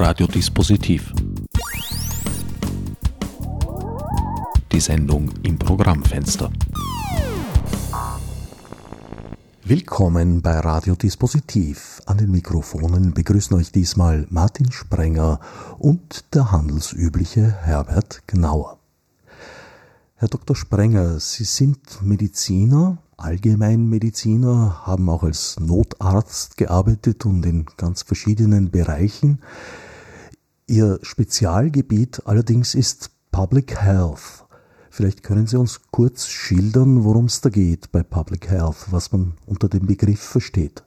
Radiodispositiv. Die Sendung im Programmfenster. Willkommen bei Radiodispositiv. An den Mikrofonen begrüßen euch diesmal Martin Sprenger und der handelsübliche Herbert Gnauer. Herr Dr. Sprenger, Sie sind Mediziner, Allgemeinmediziner, haben auch als Notarzt gearbeitet und in ganz verschiedenen Bereichen. Ihr Spezialgebiet allerdings ist Public Health. Vielleicht können Sie uns kurz schildern, worum es da geht bei Public Health, was man unter dem Begriff versteht.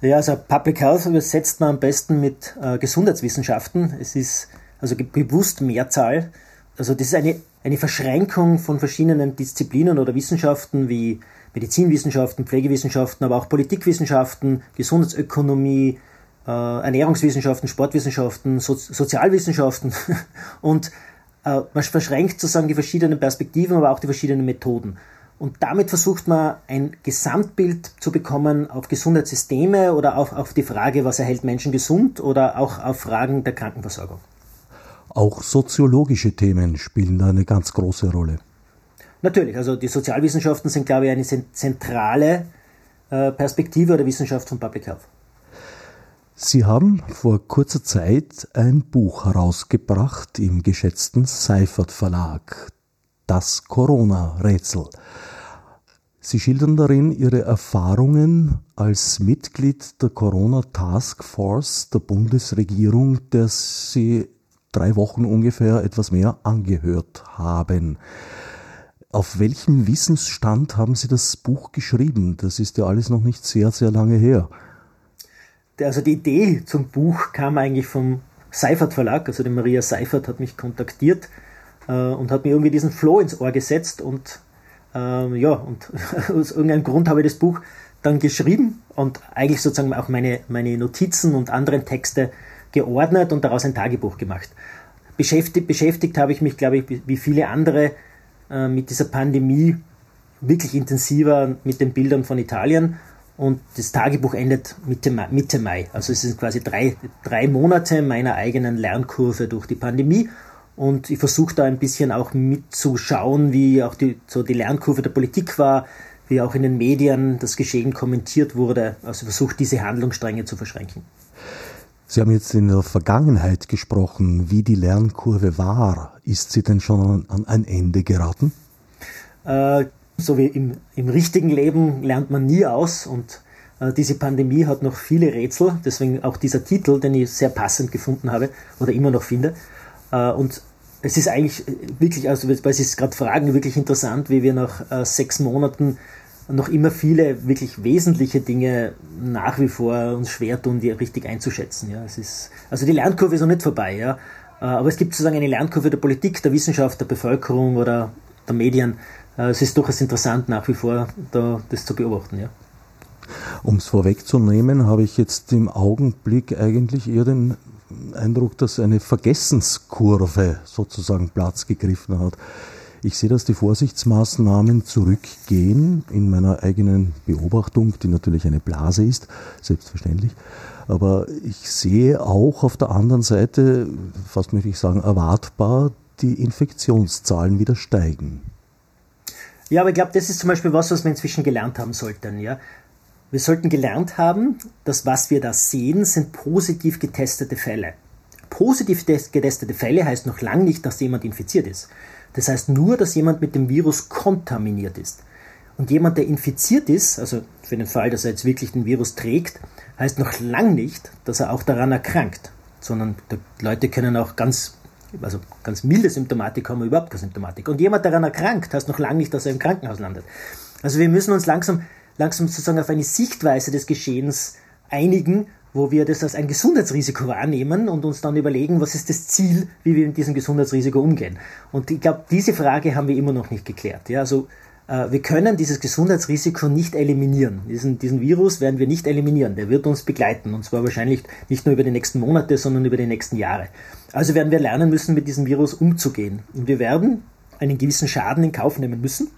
Ja, also Public Health übersetzt man am besten mit äh, Gesundheitswissenschaften. Es ist also bewusst Mehrzahl. Also das ist eine, eine Verschränkung von verschiedenen Disziplinen oder Wissenschaften wie Medizinwissenschaften, Pflegewissenschaften, aber auch Politikwissenschaften, Gesundheitsökonomie, äh, Ernährungswissenschaften, Sportwissenschaften, so Sozialwissenschaften und äh, man verschränkt sozusagen die verschiedenen Perspektiven, aber auch die verschiedenen Methoden. Und damit versucht man ein Gesamtbild zu bekommen auf Gesundheitssysteme oder auch auf die Frage, was erhält Menschen gesund oder auch auf Fragen der Krankenversorgung. Auch soziologische Themen spielen da eine ganz große Rolle. Natürlich, also die Sozialwissenschaften sind, glaube ich, eine zentrale äh, Perspektive oder Wissenschaft von Public Health. Sie haben vor kurzer Zeit ein Buch herausgebracht im geschätzten Seifert Verlag, Das Corona-Rätsel. Sie schildern darin Ihre Erfahrungen als Mitglied der Corona Task Force der Bundesregierung, der Sie drei Wochen ungefähr etwas mehr angehört haben. Auf welchem Wissensstand haben Sie das Buch geschrieben? Das ist ja alles noch nicht sehr, sehr lange her also die Idee zum Buch kam eigentlich vom Seifert Verlag, also die Maria Seifert hat mich kontaktiert äh, und hat mir irgendwie diesen Flow ins Ohr gesetzt und äh, ja, und aus irgendeinem Grund habe ich das Buch dann geschrieben und eigentlich sozusagen auch meine, meine Notizen und anderen Texte geordnet und daraus ein Tagebuch gemacht. Beschäftigt, beschäftigt habe ich mich, glaube ich, wie viele andere äh, mit dieser Pandemie wirklich intensiver mit den Bildern von Italien und das Tagebuch endet Mitte Mai. Mitte Mai. Also es sind quasi drei, drei Monate meiner eigenen Lernkurve durch die Pandemie. Und ich versuche da ein bisschen auch mitzuschauen, wie auch die, so die Lernkurve der Politik war, wie auch in den Medien das Geschehen kommentiert wurde. Also versucht diese Handlungsstränge zu verschränken. Sie haben jetzt in der Vergangenheit gesprochen, wie die Lernkurve war. Ist sie denn schon an ein Ende geraten? Äh, so wie im, im richtigen Leben lernt man nie aus und äh, diese Pandemie hat noch viele Rätsel, deswegen auch dieser Titel, den ich sehr passend gefunden habe oder immer noch finde. Äh, und es ist eigentlich wirklich, also weil Sie es gerade fragen, wirklich interessant, wie wir nach äh, sechs Monaten noch immer viele wirklich wesentliche Dinge nach wie vor uns schwer tun, die richtig einzuschätzen. Ja, es ist, also die Lernkurve ist noch nicht vorbei, ja. Äh, aber es gibt sozusagen eine Lernkurve der Politik, der Wissenschaft, der Bevölkerung oder der Medien, äh, es ist durchaus interessant nach wie vor da, das zu beobachten. Ja. Um es vorwegzunehmen, habe ich jetzt im Augenblick eigentlich eher den Eindruck, dass eine Vergessenskurve sozusagen Platz gegriffen hat. Ich sehe, dass die Vorsichtsmaßnahmen zurückgehen in meiner eigenen Beobachtung, die natürlich eine Blase ist, selbstverständlich. Aber ich sehe auch auf der anderen Seite, fast möchte ich sagen, erwartbar, die Infektionszahlen wieder steigen. Ja, aber ich glaube, das ist zum Beispiel was, was wir inzwischen gelernt haben sollten. Ja? Wir sollten gelernt haben, dass was wir da sehen, sind positiv getestete Fälle. Positiv getestete Fälle heißt noch lange nicht, dass jemand infiziert ist. Das heißt nur, dass jemand mit dem Virus kontaminiert ist. Und jemand, der infiziert ist, also für den Fall, dass er jetzt wirklich den Virus trägt, heißt noch lang nicht, dass er auch daran erkrankt, sondern Leute können auch ganz also ganz milde Symptomatik haben wir überhaupt keine Symptomatik. Und jemand daran erkrankt, heißt noch lange nicht, dass er im Krankenhaus landet. Also wir müssen uns langsam, langsam sozusagen auf eine Sichtweise des Geschehens einigen, wo wir das als ein Gesundheitsrisiko wahrnehmen und uns dann überlegen, was ist das Ziel, wie wir mit diesem Gesundheitsrisiko umgehen. Und ich glaube, diese Frage haben wir immer noch nicht geklärt. Ja, also wir können dieses Gesundheitsrisiko nicht eliminieren. Diesen, diesen Virus werden wir nicht eliminieren. Der wird uns begleiten. Und zwar wahrscheinlich nicht nur über die nächsten Monate, sondern über die nächsten Jahre. Also werden wir lernen müssen, mit diesem Virus umzugehen. Und wir werden einen gewissen Schaden in Kauf nehmen müssen.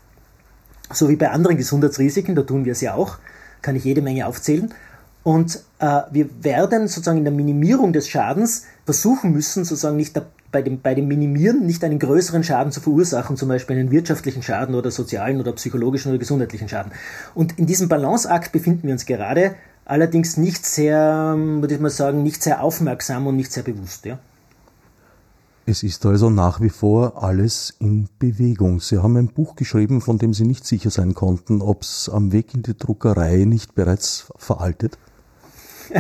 So wie bei anderen Gesundheitsrisiken, da tun wir es ja auch. Kann ich jede Menge aufzählen. Und äh, wir werden sozusagen in der Minimierung des Schadens versuchen müssen, sozusagen nicht bei dem, bei dem Minimieren nicht einen größeren Schaden zu verursachen, zum Beispiel einen wirtschaftlichen Schaden oder sozialen oder psychologischen oder gesundheitlichen Schaden. Und in diesem Balanceakt befinden wir uns gerade, allerdings nicht sehr, würde ich mal sagen, nicht sehr aufmerksam und nicht sehr bewusst. Ja. Es ist also nach wie vor alles in Bewegung. Sie haben ein Buch geschrieben, von dem Sie nicht sicher sein konnten, ob es am Weg in die Druckerei nicht bereits veraltet?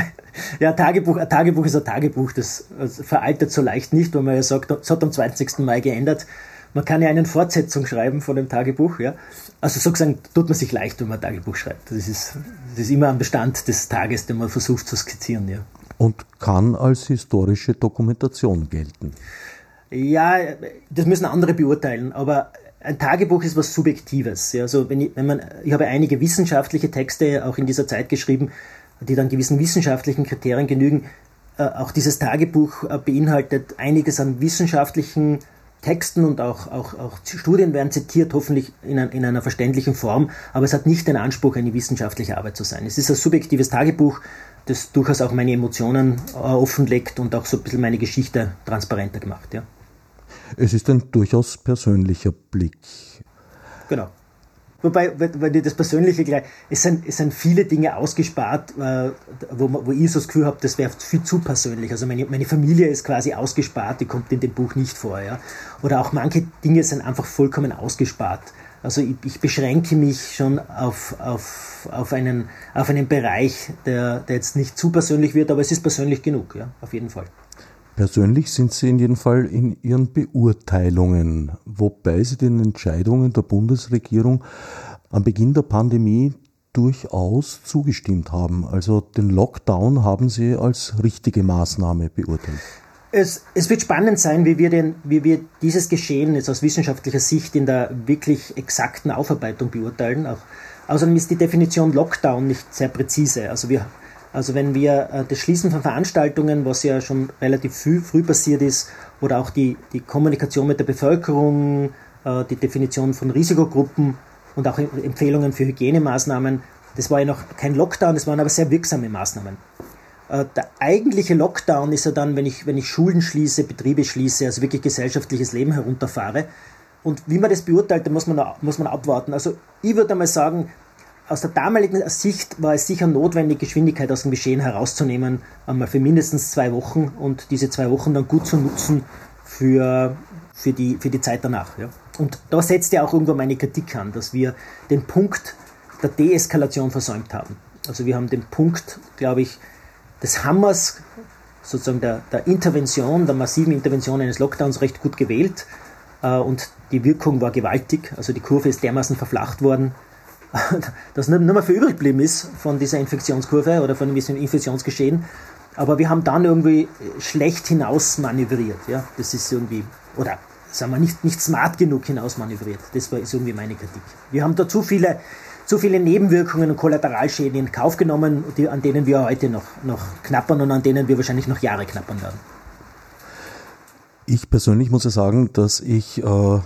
ja, Tagebuch, ein Tagebuch ist ein Tagebuch, das veraltet so leicht nicht, weil man ja sagt, es hat am 20. Mai geändert. Man kann ja eine Fortsetzung schreiben von dem Tagebuch. Ja? Also sozusagen tut man sich leicht, wenn man ein Tagebuch schreibt. Das ist, das ist immer am Bestand des Tages, den man versucht zu skizzieren. Ja. Und kann als historische Dokumentation gelten. Ja, das müssen andere beurteilen, aber ein Tagebuch ist was Subjektives. Ja, also wenn ich, wenn man, ich habe einige wissenschaftliche Texte auch in dieser Zeit geschrieben, die dann gewissen wissenschaftlichen Kriterien genügen. Äh, auch dieses Tagebuch äh, beinhaltet einiges an wissenschaftlichen Texten und auch, auch, auch Studien werden zitiert, hoffentlich in, ein, in, einer verständlichen Form, aber es hat nicht den Anspruch, eine wissenschaftliche Arbeit zu sein. Es ist ein subjektives Tagebuch, das durchaus auch meine Emotionen äh, offenlegt und auch so ein bisschen meine Geschichte transparenter gemacht. Ja. Es ist ein durchaus persönlicher Blick. Genau. Wobei, weil dir das Persönliche gleich, es sind, es sind viele Dinge ausgespart, äh, wo, wo ich so das Gefühl habe, das wäre viel zu persönlich. Also meine, meine Familie ist quasi ausgespart, die kommt in dem Buch nicht vor. Ja? Oder auch manche Dinge sind einfach vollkommen ausgespart. Also ich, ich beschränke mich schon auf, auf, auf, einen, auf einen Bereich, der, der jetzt nicht zu persönlich wird, aber es ist persönlich genug, ja, auf jeden Fall. Persönlich sind Sie in jedem Fall in Ihren Beurteilungen, wobei Sie den Entscheidungen der Bundesregierung am Beginn der Pandemie durchaus zugestimmt haben. Also den Lockdown haben Sie als richtige Maßnahme beurteilt. Es, es, wird spannend sein, wie wir, den, wie wir dieses Geschehen jetzt aus wissenschaftlicher Sicht in der wirklich exakten Aufarbeitung beurteilen. Auch, außerdem ist die Definition Lockdown nicht sehr präzise. Also wir also wenn wir äh, das Schließen von Veranstaltungen, was ja schon relativ früh, früh passiert ist, oder auch die, die Kommunikation mit der Bevölkerung, äh, die Definition von Risikogruppen und auch Empfehlungen für Hygienemaßnahmen, das war ja noch kein Lockdown, das waren aber sehr wirksame Maßnahmen. Äh, der eigentliche Lockdown ist ja dann, wenn ich, wenn ich Schulen schließe, Betriebe schließe, also wirklich gesellschaftliches Leben herunterfahre. Und wie man das beurteilt, da muss man, muss man abwarten. Also ich würde einmal sagen, aus der damaligen Sicht war es sicher notwendig, Geschwindigkeit aus dem Geschehen herauszunehmen, einmal für mindestens zwei Wochen und diese zwei Wochen dann gut zu nutzen für, für, die, für die Zeit danach. Ja. Und da setzt ja auch irgendwo meine Kritik an, dass wir den Punkt der Deeskalation versäumt haben. Also wir haben den Punkt, glaube ich, des Hammers, sozusagen der, der Intervention, der massiven Intervention eines Lockdowns recht gut gewählt. Äh, und die Wirkung war gewaltig. Also die Kurve ist dermaßen verflacht worden, dass nicht, mehr viel übrig geblieben ist von dieser Infektionskurve oder von diesem Infektionsgeschehen. Aber wir haben dann irgendwie schlecht hinaus manövriert. Ja? Das ist irgendwie, oder sagen wir nicht, nicht smart genug hinaus manövriert. Das war, ist irgendwie meine Kritik. Wir haben da zu viele, zu viele Nebenwirkungen und Kollateralschäden in Kauf genommen, die, an denen wir heute noch, noch knappern und an denen wir wahrscheinlich noch Jahre knappern werden. Ich persönlich muss ja sagen, dass ich äh,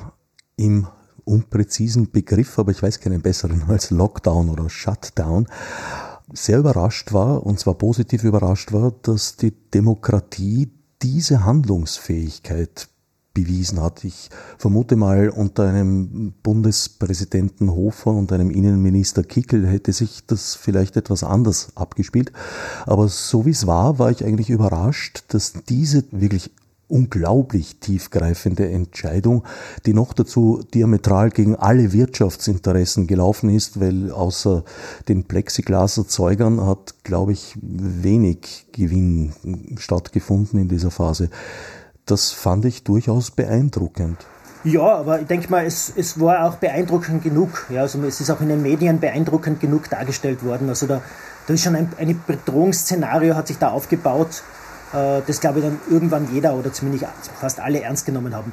im unpräzisen Begriff, aber ich weiß keinen besseren als Lockdown oder Shutdown, sehr überrascht war, und zwar positiv überrascht war, dass die Demokratie diese Handlungsfähigkeit bewiesen hat. Ich vermute mal, unter einem Bundespräsidenten Hofer und einem Innenminister Kickel hätte sich das vielleicht etwas anders abgespielt. Aber so wie es war, war ich eigentlich überrascht, dass diese wirklich unglaublich tiefgreifende Entscheidung, die noch dazu diametral gegen alle Wirtschaftsinteressen gelaufen ist, weil außer den Plexiglaserzeugern hat, glaube ich, wenig Gewinn stattgefunden in dieser Phase. Das fand ich durchaus beeindruckend. Ja, aber ich denke mal, es, es war auch beeindruckend genug. Ja, also es ist auch in den Medien beeindruckend genug dargestellt worden. Also da, da ist schon ein, ein Bedrohungsszenario hat sich da aufgebaut das glaube ich dann irgendwann jeder oder zumindest fast alle ernst genommen haben.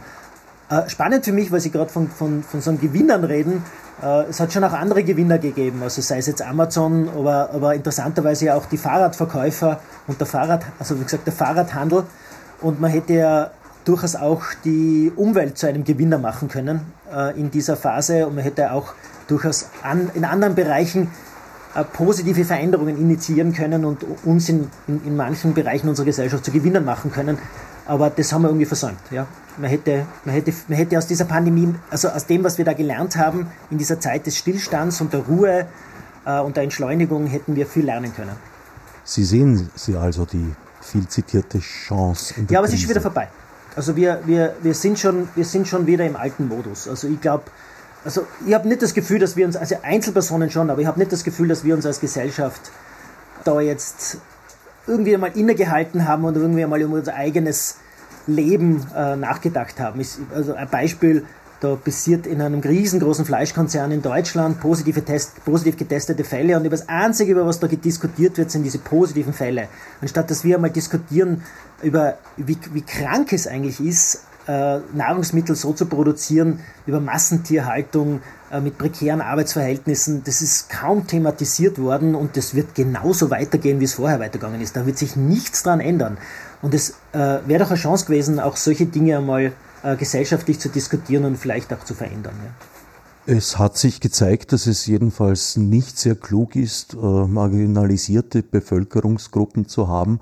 Äh, spannend für mich, weil Sie gerade von, von, von so einem Gewinnern reden. Äh, es hat schon auch andere Gewinner gegeben, also sei es jetzt Amazon, aber, aber interessanterweise ja auch die Fahrradverkäufer und der Fahrrad, also wie gesagt der Fahrradhandel. Und man hätte ja durchaus auch die Umwelt zu einem Gewinner machen können in dieser Phase und man hätte auch durchaus an, in anderen Bereichen äh, positive Veränderungen initiieren können und uns in, in, in, manchen Bereichen unserer Gesellschaft zu Gewinnern machen können. Aber das haben wir irgendwie versäumt. Ja? Man, hätte, man, hätte, man hätte aus dieser Pandemie, also aus dem, was wir da gelernt haben, in dieser Zeit des Stillstands und der Ruhe äh, und der Entschleunigung, hätten wir viel lernen können. Sie sehen sie also die viel zitierte Chance Ja, aber es ist schon wieder vorbei. Also wir, wir, wir, sind schon, wir sind schon wieder im alten Modus. Also ich glaube, also ich habe nicht das Gefühl, dass wir uns, also Einzelpersonen schon, aber ich habe nicht das Gefühl, dass wir uns als Gesellschaft da jetzt irgendwie einmal innegehalten haben und irgendwie einmal über unser eigenes Leben äh, nachgedacht haben. Ich, also ein Beispiel, da passiert in einem riesengroßen Fleischkonzern in Deutschland positive Test, positiv getestete Fälle und über das Einzige, über was da diskutiert wird, sind diese positiven Fälle. Anstatt dass wir einmal diskutieren über, wie, wie krank es eigentlich ist, Nahrungsmittel so zu produzieren, über Massentierhaltung äh, mit prekären Arbeitsverhältnissen, das ist kaum thematisiert worden und das wird genauso weitergehen, wie es vorher weitergegangen ist. Da wird sich nichts dran ändern. Und es äh, wäre doch eine Chance gewesen, auch solche Dinge einmal äh, gesellschaftlich zu diskutieren und vielleicht auch zu verändern. Ja. Es hat sich gezeigt, dass es jedenfalls nicht sehr klug ist, äh, marginalisierte Bevölkerungsgruppen zu haben,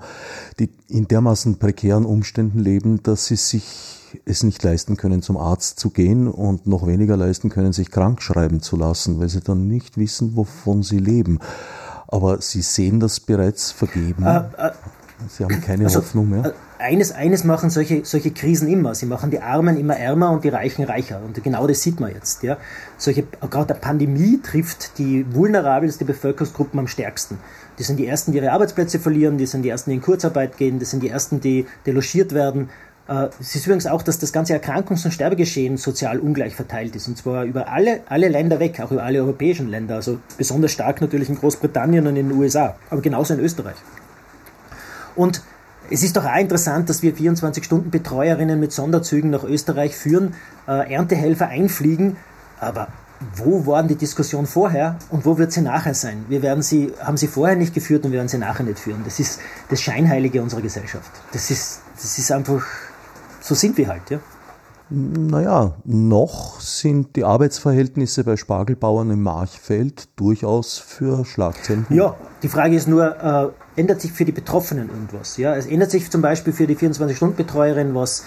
die in dermaßen prekären Umständen leben, dass sie sich es nicht leisten können, zum Arzt zu gehen und noch weniger leisten können, sich krank schreiben zu lassen, weil sie dann nicht wissen, wovon sie leben. Aber sie sehen das bereits vergeben. Äh, äh, sie haben keine also, Hoffnung mehr. Eines, eines machen solche, solche Krisen immer. Sie machen die Armen immer ärmer und die Reichen reicher. Und genau das sieht man jetzt. Ja. Solche, gerade der Pandemie trifft die vulnerabelste Bevölkerungsgruppen am stärksten. Die sind die Ersten, die ihre Arbeitsplätze verlieren, die sind die Ersten, die in Kurzarbeit gehen, das sind die Ersten, die delogiert werden. Äh, es ist übrigens auch, dass das ganze Erkrankungs- und Sterbegeschehen sozial ungleich verteilt ist. Und zwar über alle, alle Länder weg, auch über alle europäischen Länder. Also besonders stark natürlich in Großbritannien und in den USA, aber genauso in Österreich. Und es ist doch auch interessant, dass wir 24-Stunden-Betreuerinnen mit Sonderzügen nach Österreich führen, äh, Erntehelfer einfliegen, aber wo waren die Diskussionen vorher und wo wird sie nachher sein? Wir werden sie, haben sie vorher nicht geführt und wir werden sie nachher nicht führen. Das ist das Scheinheilige unserer Gesellschaft. Das ist, das ist einfach so sind wir halt, ja. Naja, noch sind die Arbeitsverhältnisse bei Spargelbauern im Marchfeld durchaus für Schlagzeilen. Ja, die Frage ist nur, äh, ändert sich für die Betroffenen irgendwas? Ja? Es ändert sich zum Beispiel für die 24-Stunden-Betreuerin was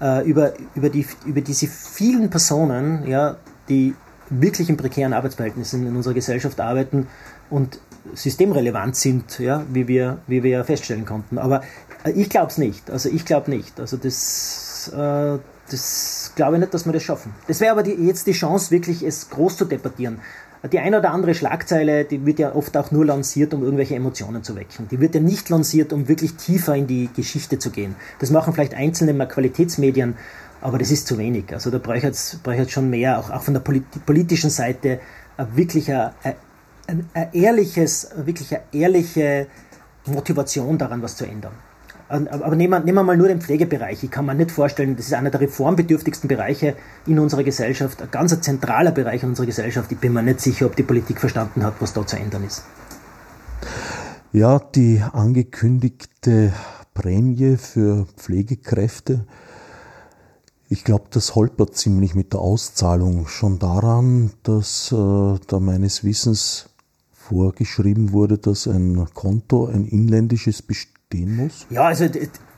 äh, über, über, die, über diese vielen Personen, ja, die wirklich in prekären Arbeitsverhältnissen in unserer Gesellschaft arbeiten und systemrelevant sind, ja, wie wir, wie wir feststellen konnten. Aber äh, ich glaube es nicht. Also ich glaube nicht. Also das, äh, das glaube ich nicht, dass wir das schaffen. Das wäre aber die, jetzt die Chance, wirklich es groß zu debattieren. Die eine oder andere Schlagzeile, die wird ja oft auch nur lanciert, um irgendwelche Emotionen zu wecken. Die wird ja nicht lanciert, um wirklich tiefer in die Geschichte zu gehen. Das machen vielleicht einzelne Qualitätsmedien, aber das ist zu wenig. Also da ich jetzt schon mehr, auch, auch von der politischen Seite, wirklich ein, ein, ein ehrliches, wirklich eine ehrliche Motivation daran, was zu ändern. Aber nehmen wir, mal nur den Pflegebereich. Ich kann mir nicht vorstellen, das ist einer der reformbedürftigsten Bereiche in unserer Gesellschaft, ein ganz zentraler Bereich in unserer Gesellschaft. Ich bin mir nicht sicher, ob die Politik verstanden hat, was da zu ändern ist. Ja, die angekündigte Prämie für Pflegekräfte, ich glaube, das holpert ziemlich mit der Auszahlung schon daran, dass äh, da meines Wissens vorgeschrieben wurde, dass ein Konto, ein inländisches, besteht stehen muss? Ja, also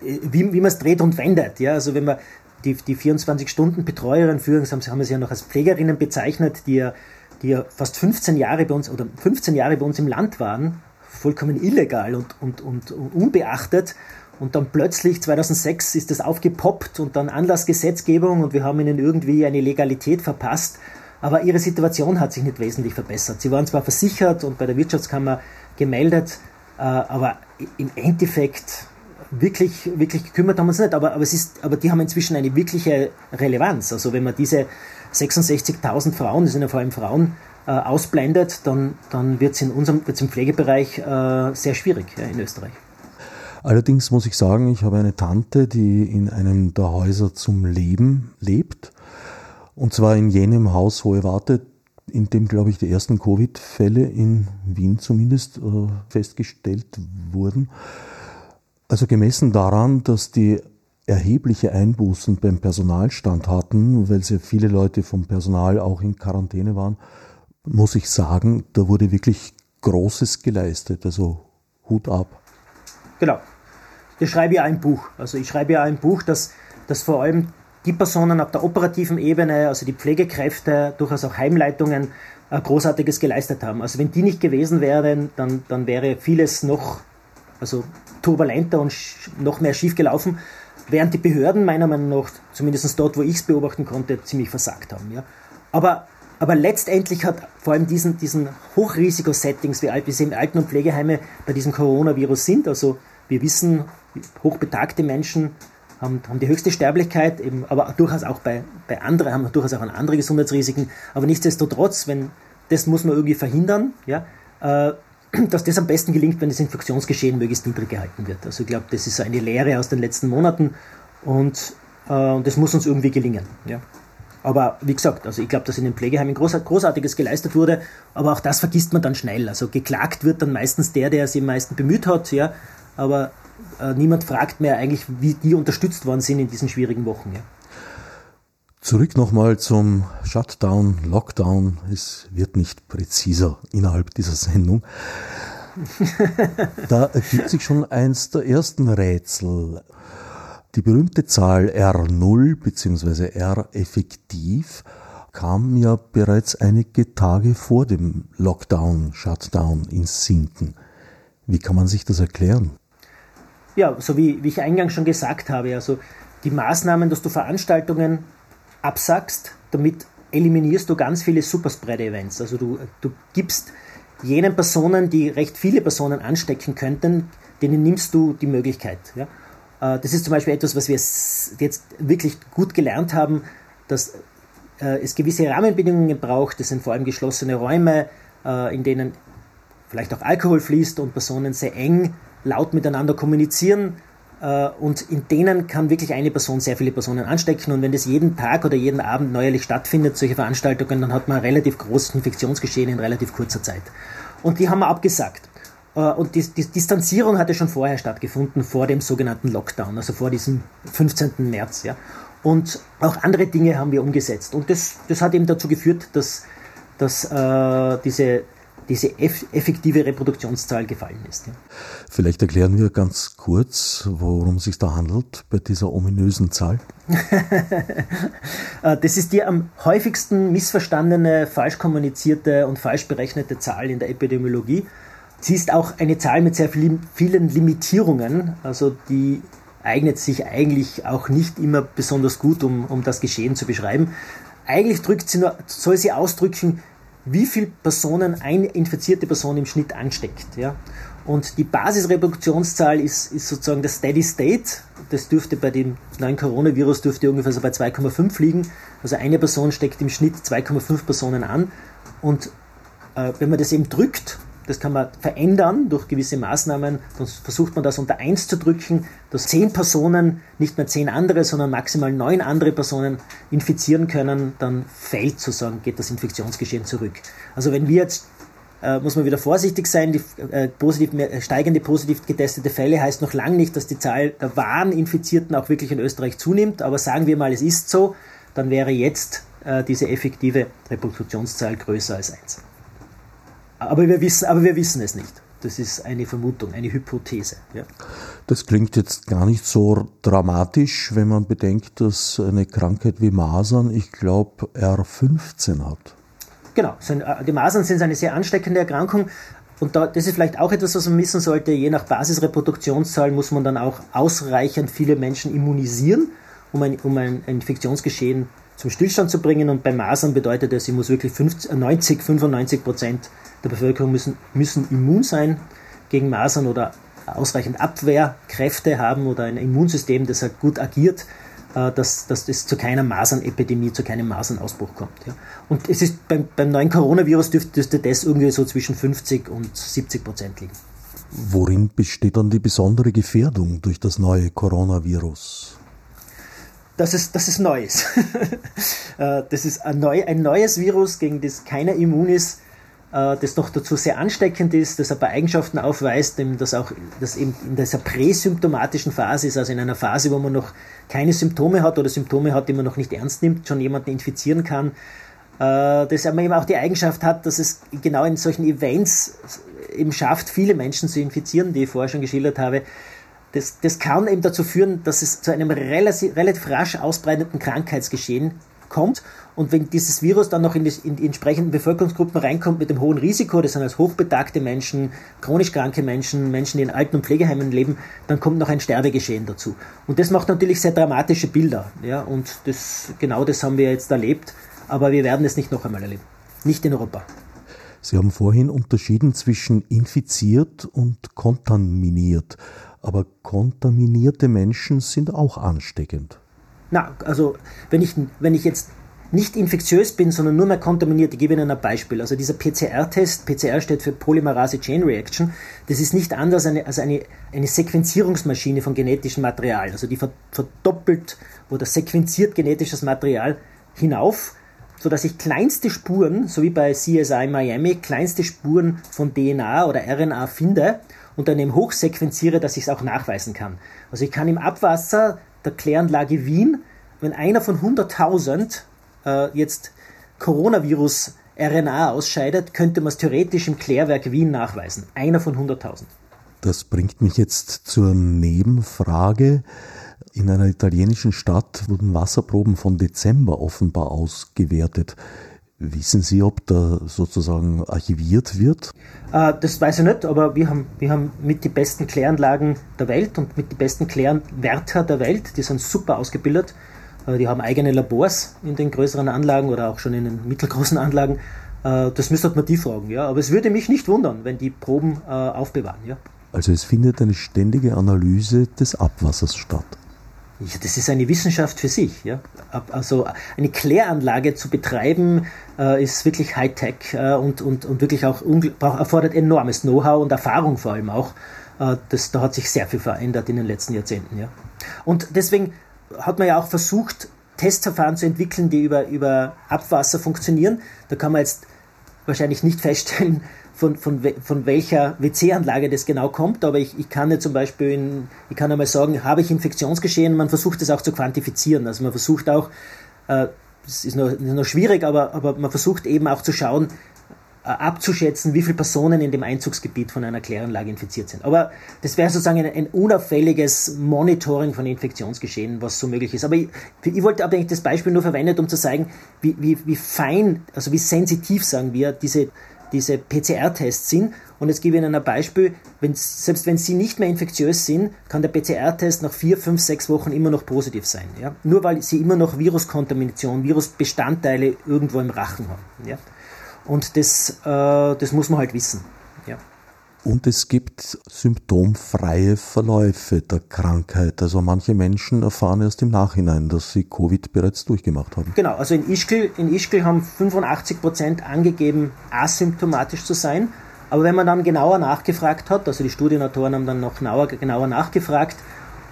wie, wie man es dreht und wendet. Ja, also wenn man die, die 24-Stunden-Betreuerin führen, haben, wir sie ja noch als Pflegerinnen bezeichnet, die ja, die ja fast 15 Jahre bei uns oder 15 Jahre bei uns im Land waren, vollkommen illegal und, und, und, und unbeachtet. Und dann plötzlich 2006 ist das aufgepoppt und dann Anlassgesetzgebung und wir haben ihnen irgendwie eine Legalität verpasst. Aber ihre Situation hat sich nicht wesentlich verbessert. Sie waren zwar versichert und bei der Wirtschaftskammer gemeldet, aber im Endeffekt wirklich, wirklich gekümmert haben wir uns nicht. Aber, aber, es ist, aber die haben inzwischen eine wirkliche Relevanz. Also wenn man diese 66.000 Frauen, das sind ja vor allem Frauen, äh, ausblendet, dann, dann wird es in unserem wird's im Pflegebereich äh, sehr schwierig ja, in Österreich. Allerdings muss ich sagen, ich habe eine Tante, die in einem der Häuser zum Leben lebt. Und zwar in jenem Haus Hohe Warte, in dem, glaube ich, die ersten Covid-Fälle in Wien zumindest äh, festgestellt wurden. Also gemessen daran, dass die erhebliche Einbußen beim Personalstand hatten, weil sehr viele Leute vom Personal auch in Quarantäne waren, muss ich sagen, da wurde wirklich Großes geleistet, also Hut ab. Genau. Ich schreibe ja ein Buch. Also ich schreibe ja ein Buch, das, das vor allem die Personen auf der operativen Ebene, also die Pflegekräfte, durchaus auch Heimleitungen, äh, Großartiges geleistet haben. Also wenn die nicht gewesen wären, dann, dann wäre vieles noch also turbulenter und noch mehr schief gelaufen, während die Behörden meiner Meinung nach, zumindest dort, wo ich es beobachten konnte, ziemlich versagt haben. Ja. Aber, aber letztendlich hat vor allem diesen, diesen Hochrisikosettings, wie sie im Alten- und Pflegeheime bei diesem Coronavirus sind, also wir wissen, hochbetagte Menschen haben, haben die höchste Sterblichkeit, eben, aber durchaus auch bei, bei anderen, haben durchaus auch andere Gesundheitsrisiken. Aber nichtsdestotrotz, wenn, das muss man irgendwie verhindern, ja, äh, dass das am besten gelingt, wenn das Infektionsgeschehen möglichst niedrig gehalten wird. Also ich glaube, das ist eine Lehre aus den letzten Monaten und äh, das muss uns irgendwie gelingen. Ja. Aber wie gesagt, also ich glaube, dass in den Pflegeheimen Großartiges geleistet wurde, aber auch das vergisst man dann schnell. Also geklagt wird dann meistens der, der sich am meisten bemüht hat, ja, aber äh, niemand fragt mehr eigentlich, wie die unterstützt worden sind in diesen schwierigen Wochen. Ja. Zurück nochmal zum Shutdown, Lockdown. Es wird nicht präziser innerhalb dieser Sendung. Da ergibt sich schon eins der ersten Rätsel. Die berühmte Zahl R0 bzw. R effektiv kam ja bereits einige Tage vor dem Lockdown, Shutdown ins Sinken. Wie kann man sich das erklären? Ja, so wie, wie ich eingangs schon gesagt habe, also die Maßnahmen, dass du Veranstaltungen absagst, damit eliminierst du ganz viele Superspread-Events. Also du, du gibst jenen Personen, die recht viele Personen anstecken könnten, denen nimmst du die Möglichkeit. Ja? Äh, das ist zum Beispiel etwas, was wir jetzt wirklich gut gelernt haben, dass äh, es gewisse Rahmenbedingungen braucht. Das sind vor allem geschlossene Räume, äh, in denen vielleicht auch Alkohol fließt und Personen sehr eng laut miteinander kommunizieren äh, und in denen kann wirklich eine Person sehr viele Personen anstecken. Und wenn das jeden Tag oder jeden Abend neuerlich stattfindet, solche Veranstaltungen, dann hat man ein relativ großes Infektionsgeschehen in relativ kurzer Zeit. Und die haben wir abgesagt. Äh, und die, die Distanzierung hatte schon vorher stattgefunden, vor dem sogenannten Lockdown, also vor diesem 15. März. Ja. Und auch andere Dinge haben wir umgesetzt. Und das, das hat eben dazu geführt, dass, dass äh, diese diese effektive Reproduktionszahl gefallen ist. Vielleicht erklären wir ganz kurz, worum es sich da handelt bei dieser ominösen Zahl. Äh, das ist die am häufigsten missverstandene, falsch kommunizierte und falsch berechnete Zahl in der Epidemiologie. Sie ist auch eine Zahl mit sehr vielen Limitierungen, also die eignet sich eigentlich auch nicht immer besonders gut, um, um das Geschehen zu beschreiben. Eigentlich drückt sie nur, soll sie ausdrücken, wie viele Personen eine infizierte Person im Schnitt ansteckt. Ja? Und die Basisreproduktionszahl ist, ist sozusagen der Steady State. Das dürfte bei dem neuen Coronavirus dürfte ungefähr so bei 2,5 liegen. Also eine Person steckt im Schnitt 2,5 Personen an. Und äh, wenn man das eben drückt, das kann man verändern durch gewisse Maßnahmen. Dann versucht man das unter 1 zu drücken, dass 10 Personen, nicht mehr 10 andere, sondern maximal 9 andere Personen infizieren können. Dann fällt sozusagen, geht das Infektionsgeschehen zurück. Also wenn wir jetzt äh, muss man wieder vorsichtig sein. Die äh, positiv, mehr, steigende positiv getestete Fälle heißt noch lange nicht, dass die Zahl der wahren Infizierten auch wirklich in Österreich zunimmt. Aber sagen wir mal, es ist so, dann wäre jetzt äh, diese effektive Reproduktionszahl größer als 1. Aber wir wissen, aber wir wissen es nicht. Das ist eine Vermutung, eine Hypothese. Ja. Das klingt jetzt gar nicht so dramatisch, wenn man bedenkt, dass eine Krankheit wie Masern, ich glaube, R15 hat. Genau, äh, die Masern sind eine sehr ansteckende Erkrankung. Und da, das ist vielleicht auch etwas, was man wissen sollte. Je nach Basisreproduktionszahl muss man dann auch ausreichend viele Menschen immunisieren, um ein, um ein Infektionsgeschehen zum Stillstand zu bringen. Und bei Masern bedeutet das, ich muss wirklich 50, 90, 95 Prozent der Bevölkerung müssen, müssen immun sein gegen Masern oder ausreichend Abwehrkräfte haben oder ein Immunsystem, das halt gut agiert, äh, dass, dass es zu keiner Masernepidemie, zu keinem Masernausbruch kommt. Ja. Und es ist beim, beim neuen Coronavirus dürfte, das irgendwie so zwischen 50 und 70 Prozent liegen. Worin besteht dann die besondere Gefährdung durch das neue Coronavirus? dass es, dass es neu ist. Äh, das ist ein, neu, ein neues Virus, gegen das keiner immun ist, das noch dazu sehr ansteckend ist, das aber Eigenschaften aufweist, das auch das eben in dieser präsymptomatischen Phase ist, also in einer Phase, wo man noch keine Symptome hat oder Symptome hat, die man noch nicht ernst nimmt, schon jemanden infizieren kann. Äh, das aber eben auch die Eigenschaft hat, dass es genau in solchen Events eben schafft, viele Menschen zu infizieren, die ich vorher schon geschildert habe, das, das kann eben dazu führen, dass es zu einem relativ, relativ rasch ausbreitenden Krankheitsgeschehen kommt. Und wenn dieses Virus dann noch in die, in die, entsprechenden Bevölkerungsgruppen reinkommt mit dem hohen Risiko, das sind als hochbetagte Menschen, chronisch kranke Menschen, Menschen, die in Alten- und Pflegeheimen leben, dann kommt noch ein Sterbegeschehen dazu. Und das macht natürlich sehr dramatische Bilder. Ja? Und das, genau das haben wir jetzt erlebt. Aber wir werden es nicht noch einmal erleben. Nicht in Europa. Sie haben vorhin unterschieden zwischen infiziert und kontaminiert. Aber kontaminierte Menschen sind auch ansteckend. Na, also wenn ich, wenn ich jetzt nicht infektiös bin, sondern nur mehr kontaminiert, ich gebe Ihnen ein Beispiel. Also dieser PCR-Test, PCR steht für Polymerase Chain Reaction, das ist nicht anders als eine, eine Sequenzierungsmaschine von genetischem Material. Also die verdoppelt oder sequenziert genetisches Material hinauf, sodass ich kleinste Spuren, so wie bei CSI Miami, kleinste Spuren von DNA oder RNA finde und dann eben hochsequenziere, dass ich es auch nachweisen kann. Also ich kann im Abwasser der Kläranlage Wien, wenn einer von 100.000 äh, jetzt Coronavirus RNA ausscheidet, könnte man es theoretisch im Klärwerk Wien nachweisen. Einer von 100.000. Das bringt mich jetzt zur Nebenfrage. In einer italienischen Stadt wurden Wasserproben von Dezember offenbar ausgewertet. Wissen Sie, ob da sozusagen archiviert wird? Äh, das weiß ich nicht, aber wir haben, wir haben mit die besten Kläranlagen der Welt und mit die besten Kläranwärter der Welt. Die sind super ausgebildet. Äh, die haben eigene Labors in den größeren Anlagen oder auch schon in den mittelgroßen Anlagen. Äh, das müsste man die fragen, ja. Aber es würde mich nicht wundern, wenn die Proben äh, aufbewahren, ja. Also es findet eine ständige Analyse des Abwassers statt. Ja, das ist eine Wissenschaft für sich. Ja? Also eine Kläranlage zu betreiben, äh, ist wirklich Hightech äh, und, und, und wirklich auch erfordert enormes Know-how und Erfahrung vor allem auch. Äh, das, da hat sich sehr viel verändert in den letzten Jahrzehnten. Ja? Und deswegen hat man ja auch versucht, Testverfahren zu entwickeln, die über, über Abwasser funktionieren. Da kann man jetzt wahrscheinlich nicht feststellen, von, von, von welcher WC-Anlage das genau kommt, aber ich, ich kann ja zum Beispiel, in, ich kann einmal sagen, habe ich Infektionsgeschehen, man versucht das auch zu quantifizieren. Also man versucht auch, äh, das ist noch, noch schwierig, aber, aber man versucht eben auch zu schauen, äh, abzuschätzen, wie viele Personen in dem Einzugsgebiet von einer Kläranlage infiziert sind. Aber das wäre sozusagen ein, ein, unauffälliges Monitoring von Infektionsgeschehen, was so möglich ist. Aber ich, ich wollte aber das Beispiel nur verwendet, um zu zeigen, wie, wie, wie fein, also wie sensitiv, sagen wir, diese diese PCR-Tests sind. Und jetzt gebe ich Ihnen ein Beispiel. Wenn, selbst wenn Sie nicht mehr infektiös sind, kann der PCR-Test nach vier, fünf, sechs Wochen immer noch positiv sein. Ja? Nur weil Sie immer noch Viruskontamination, Virusbestandteile irgendwo im Rachen haben. Ja? Und das, äh, das muss man halt wissen. Ja? Und es gibt symptomfreie Verläufe der Krankheit. Also manche Menschen erfahren erst im Nachhinein, dass sie Covid bereits durchgemacht haben. Genau, also in Ischgl, in Ischgl haben 85 Prozent angegeben, asymptomatisch zu sein. Aber wenn man dann genauer nachgefragt hat, also die Studienautoren haben dann noch genauer, genauer nachgefragt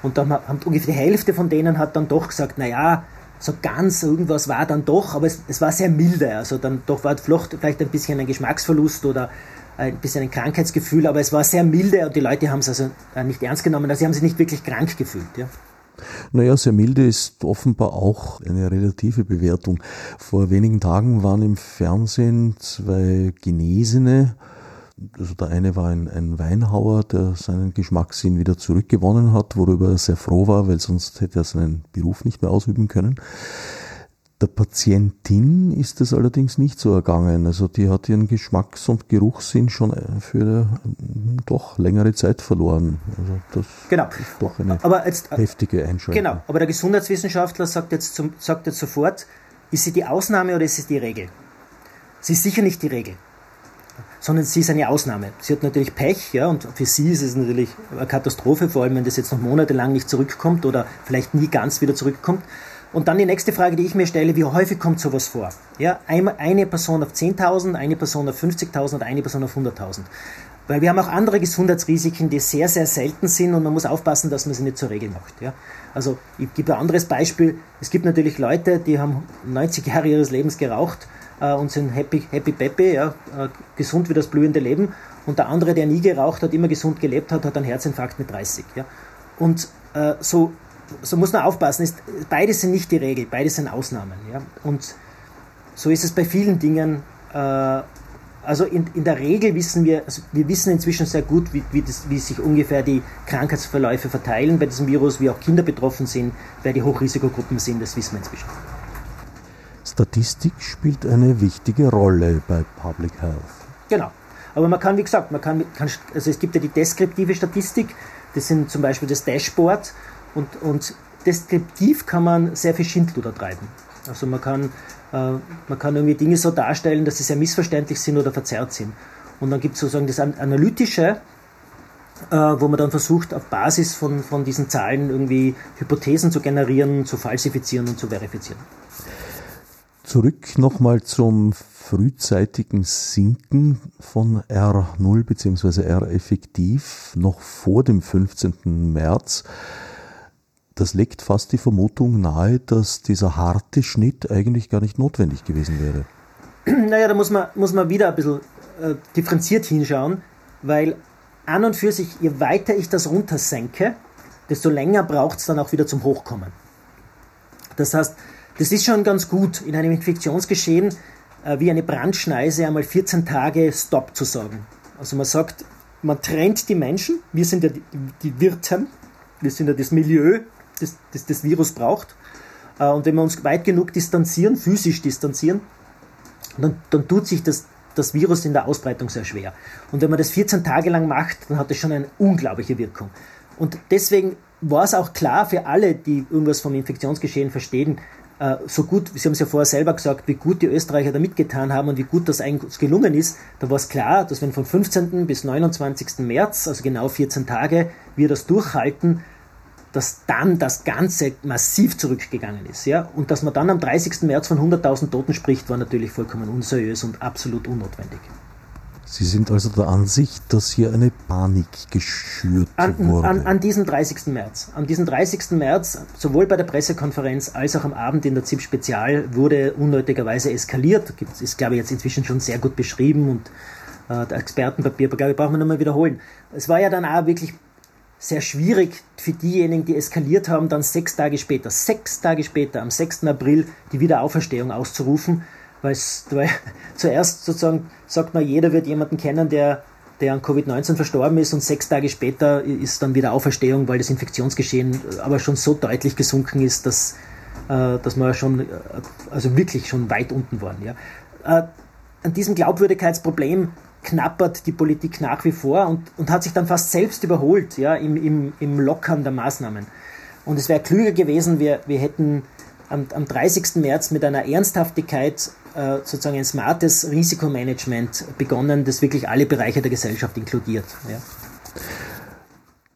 und dann haben ungefähr die Hälfte von denen hat dann doch gesagt, naja, so ganz irgendwas war dann doch, aber es, es war sehr milde. Also dann doch war vielleicht ein bisschen ein Geschmacksverlust oder ein bisschen ein Krankheitsgefühl, aber es war sehr milde und die Leute haben es also äh, nicht ernst genommen, also sie haben sich nicht wirklich krank gefühlt. Ja. Naja, sehr milde ist offenbar auch eine relative Bewertung. Vor wenigen Tagen waren im Fernsehen zwei Genesene, also der eine war ein, ein Weinhauer, der seinen Geschmackssinn wieder zurückgewonnen hat, worüber er sehr froh war, weil sonst hätte er seinen Beruf nicht mehr ausüben können. Der Patientin ist es allerdings nicht so ergangen. Also die hat ihren Geschmacks- und Geruchssinn schon für eine doch längere Zeit verloren. Also das genau. ist doch eine aber jetzt, äh, heftige Einschränkung. Genau, aber der Gesundheitswissenschaftler sagt jetzt, zum, sagt jetzt sofort, ist sie die Ausnahme oder ist es die Regel? Sie ist sicher nicht die Regel, sondern sie ist eine Ausnahme. Sie hat natürlich Pech, ja, und für sie ist es natürlich eine Katastrophe, vor allem wenn das jetzt noch monatelang nicht zurückkommt oder vielleicht nie ganz wieder zurückkommt. Und dann die nächste Frage, die ich mir stelle, wie häufig kommt sowas vor? Ja, eine Person auf 10.000, eine Person auf 50.000 und eine Person auf 100.000. Weil wir haben auch andere Gesundheitsrisiken, die sehr, sehr selten sind und man muss aufpassen, dass man sie nicht zur Regel macht. Ja? Also ich gebe ein anderes Beispiel. Es gibt natürlich Leute, die haben 90 Jahre ihres Lebens geraucht äh, und sind happy, happy peppy, ja? Äh, gesund wie das blühende Leben. Und der andere, der nie geraucht hat, immer gesund gelebt hat, hat einen Herzinfarkt mit 30. Ja? Und äh, so so muss man aufpassen, ist, beide sind nicht die Regel, beide sind Ausnahmen. Ja? Und so ist es bei vielen Dingen, äh, Also in, in der Regel wissen wir, also wir wissen inzwischen sehr gut, wie, wie, das, wie sich ungefähr die Krankheitsverläufe verteilen bei diesem Virus, wie auch Kinder betroffen sind, wer die Hochrisikogruppen sind, das wissen wir inzwischen. Statistik spielt eine wichtige Rolle bei Public Health. Genau. Aber man kann, wie gesagt, man kann, kann also es gibt ja die deskriptive Statistik, das sind zum Beispiel das Dashboard und, und deskriptiv kann man sehr viel Schindluder treiben. Also man kann, äh, man kann irgendwie Dinge so darstellen, dass sie sehr missverständlich sind oder verzerrt sind. Und dann gibt es sozusagen das Analytische, äh, wo man dann versucht, auf Basis von, von diesen Zahlen irgendwie Hypothesen zu generieren, zu falsifizieren und zu verifizieren. Zurück nochmal zum frühzeitigen Sinken von R0 bzw. R effektiv noch vor dem 15. März. Das legt fast die Vermutung nahe, dass dieser harte Schnitt eigentlich gar nicht notwendig gewesen wäre. Naja, da muss man, muss man wieder ein bisschen äh, differenziert hinschauen, weil an und für sich, je weiter ich das runtersenke, desto länger braucht es dann auch wieder zum Hochkommen. Das heißt, das ist schon ganz gut, in einem Infektionsgeschehen äh, wie eine Brandschneise einmal 14 Tage Stopp zu sagen. Also man sagt, man trennt die Menschen, wir sind ja die, die Wirten, wir sind ja das Milieu, das das, das Virus braucht. Äh, und wenn wir uns weit genug distanzieren, physisch distanzieren, dann, dann tut sich das, das Virus in der Ausbreitung sehr schwer. Und wenn man das 14 Tage lang macht, dann hat das schon eine unglaubliche Wirkung. Und deswegen war es auch klar für alle, die irgendwas vom Infektionsgeschehen verstehen, so gut, Sie haben es ja vorher selber gesagt, wie gut die Österreicher da mitgetan haben und wie gut das eigentlich gelungen ist, da war es klar, dass wenn von 15. bis 29. März, also genau 14 Tage, wir das durchhalten, dass dann das Ganze massiv zurückgegangen ist. Ja? Und dass man dann am 30. März von 100.000 Toten spricht, war natürlich vollkommen unseriös und absolut unnotwendig. Sie sind also der Ansicht, dass hier eine Panik geschürt an, wurde. An, an diesem 30. März. An diesem 30. März, sowohl bei der Pressekonferenz als auch am Abend in der ZIP Spezial, wurde unnötigerweise eskaliert. Das ist, glaube ich, jetzt inzwischen schon sehr gut beschrieben und äh, der Expertenpapier, glaube ich, brauchen wir nochmal wiederholen. Es war ja dann auch wirklich sehr schwierig für diejenigen, die eskaliert haben, dann sechs Tage später, sechs Tage später, am 6. April, die Wiederauferstehung auszurufen weil, zuerst sozusagen sagt man, jeder wird jemanden kennen, der, der an Covid-19 verstorben ist und sechs Tage später ist dann wieder Auferstehung, weil das Infektionsgeschehen aber schon so deutlich gesunken ist, dass, äh, dass man schon, äh, also wirklich schon weit unten waren. Ja. Äh, an diesem Glaubwürdigkeitsproblem knappert die Politik nach wie vor und, und hat sich dann fast selbst überholt ja, im, im, im Lockern der Maßnahmen. Und es wäre klüger gewesen, wir, wir hätten am, am 30. März mit einer Ernsthaftigkeit äh, sozusagen ein smartes Risikomanagement begonnen, das wirklich alle Bereiche der Gesellschaft inkludiert. Ja.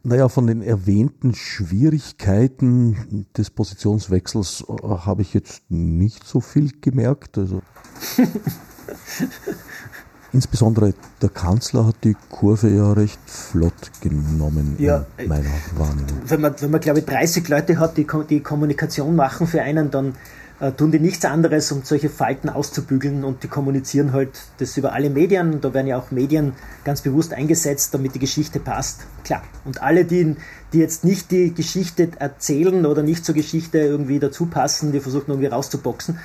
Naja, von den erwähnten Schwierigkeiten des Positionswechsels äh, habe ich jetzt nicht so viel gemerkt. Also Insbesondere der Kanzler hat die Kurve ja recht flott genommen ja, in meiner Wahrnehmung. Wenn man, wenn man glaube ich, 30 Leute hat, die die Kommunikation machen für einen, dann äh, tun die nichts anderes, um solche Falten auszubügeln und die kommunizieren halt das über alle Medien. Da werden ja auch Medien ganz bewusst eingesetzt, damit die Geschichte passt. Klar. Und alle, die, die jetzt nicht die Geschichte erzählen oder nicht zur Geschichte irgendwie dazu passen, die versuchen irgendwie rauszuboxen.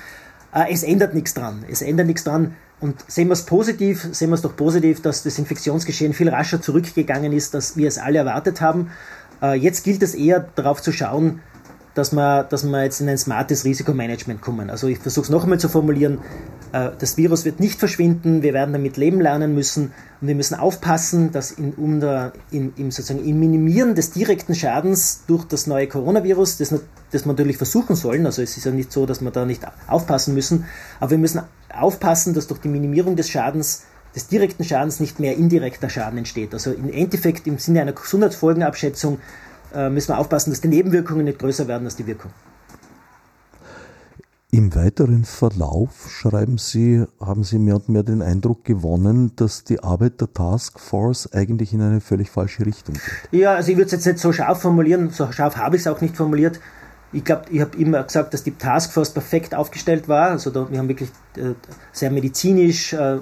Äh, es ändert nichts dran. Es ändert nichts dran und sehen wir es positiv, sehen wir es doch positiv, dass das Infektionsgeschehen viel rascher zurückgegangen ist, als wir es alle erwartet haben. Äh, jetzt gilt es eher darauf zu schauen, dass wir, dass wir jetzt in ein smartes Risikomanagement kommen. Also ich versuche es noch einmal zu formulieren, äh, das Virus wird nicht verschwinden, wir werden damit leben lernen müssen und wir müssen aufpassen, dass in, um der, in, im, sozusagen im Minimieren des direkten Schadens durch das neue Coronavirus, das, das wir natürlich versuchen sollen, also es ist ja nicht so, dass wir da nicht aufpassen müssen, aber wir müssen aufpassen, dass durch die Minimierung des Schadens des direkten Schadens nicht mehr indirekter Schaden entsteht. Also im Endeffekt im Sinne einer Gesundheitsfolgenabschätzung äh, müssen wir aufpassen, dass die Nebenwirkungen nicht größer werden als die Wirkung. Im weiteren Verlauf, schreiben Sie, haben Sie mehr und mehr den Eindruck gewonnen, dass die Arbeit der Taskforce eigentlich in eine völlig falsche Richtung geht. Ja, also ich würde es jetzt nicht so scharf formulieren, so scharf habe ich es auch nicht formuliert. Ich glaube, ich habe immer gesagt, dass die Taskforce perfekt aufgestellt war. Also da, wir haben wirklich äh, sehr medizinisch äh,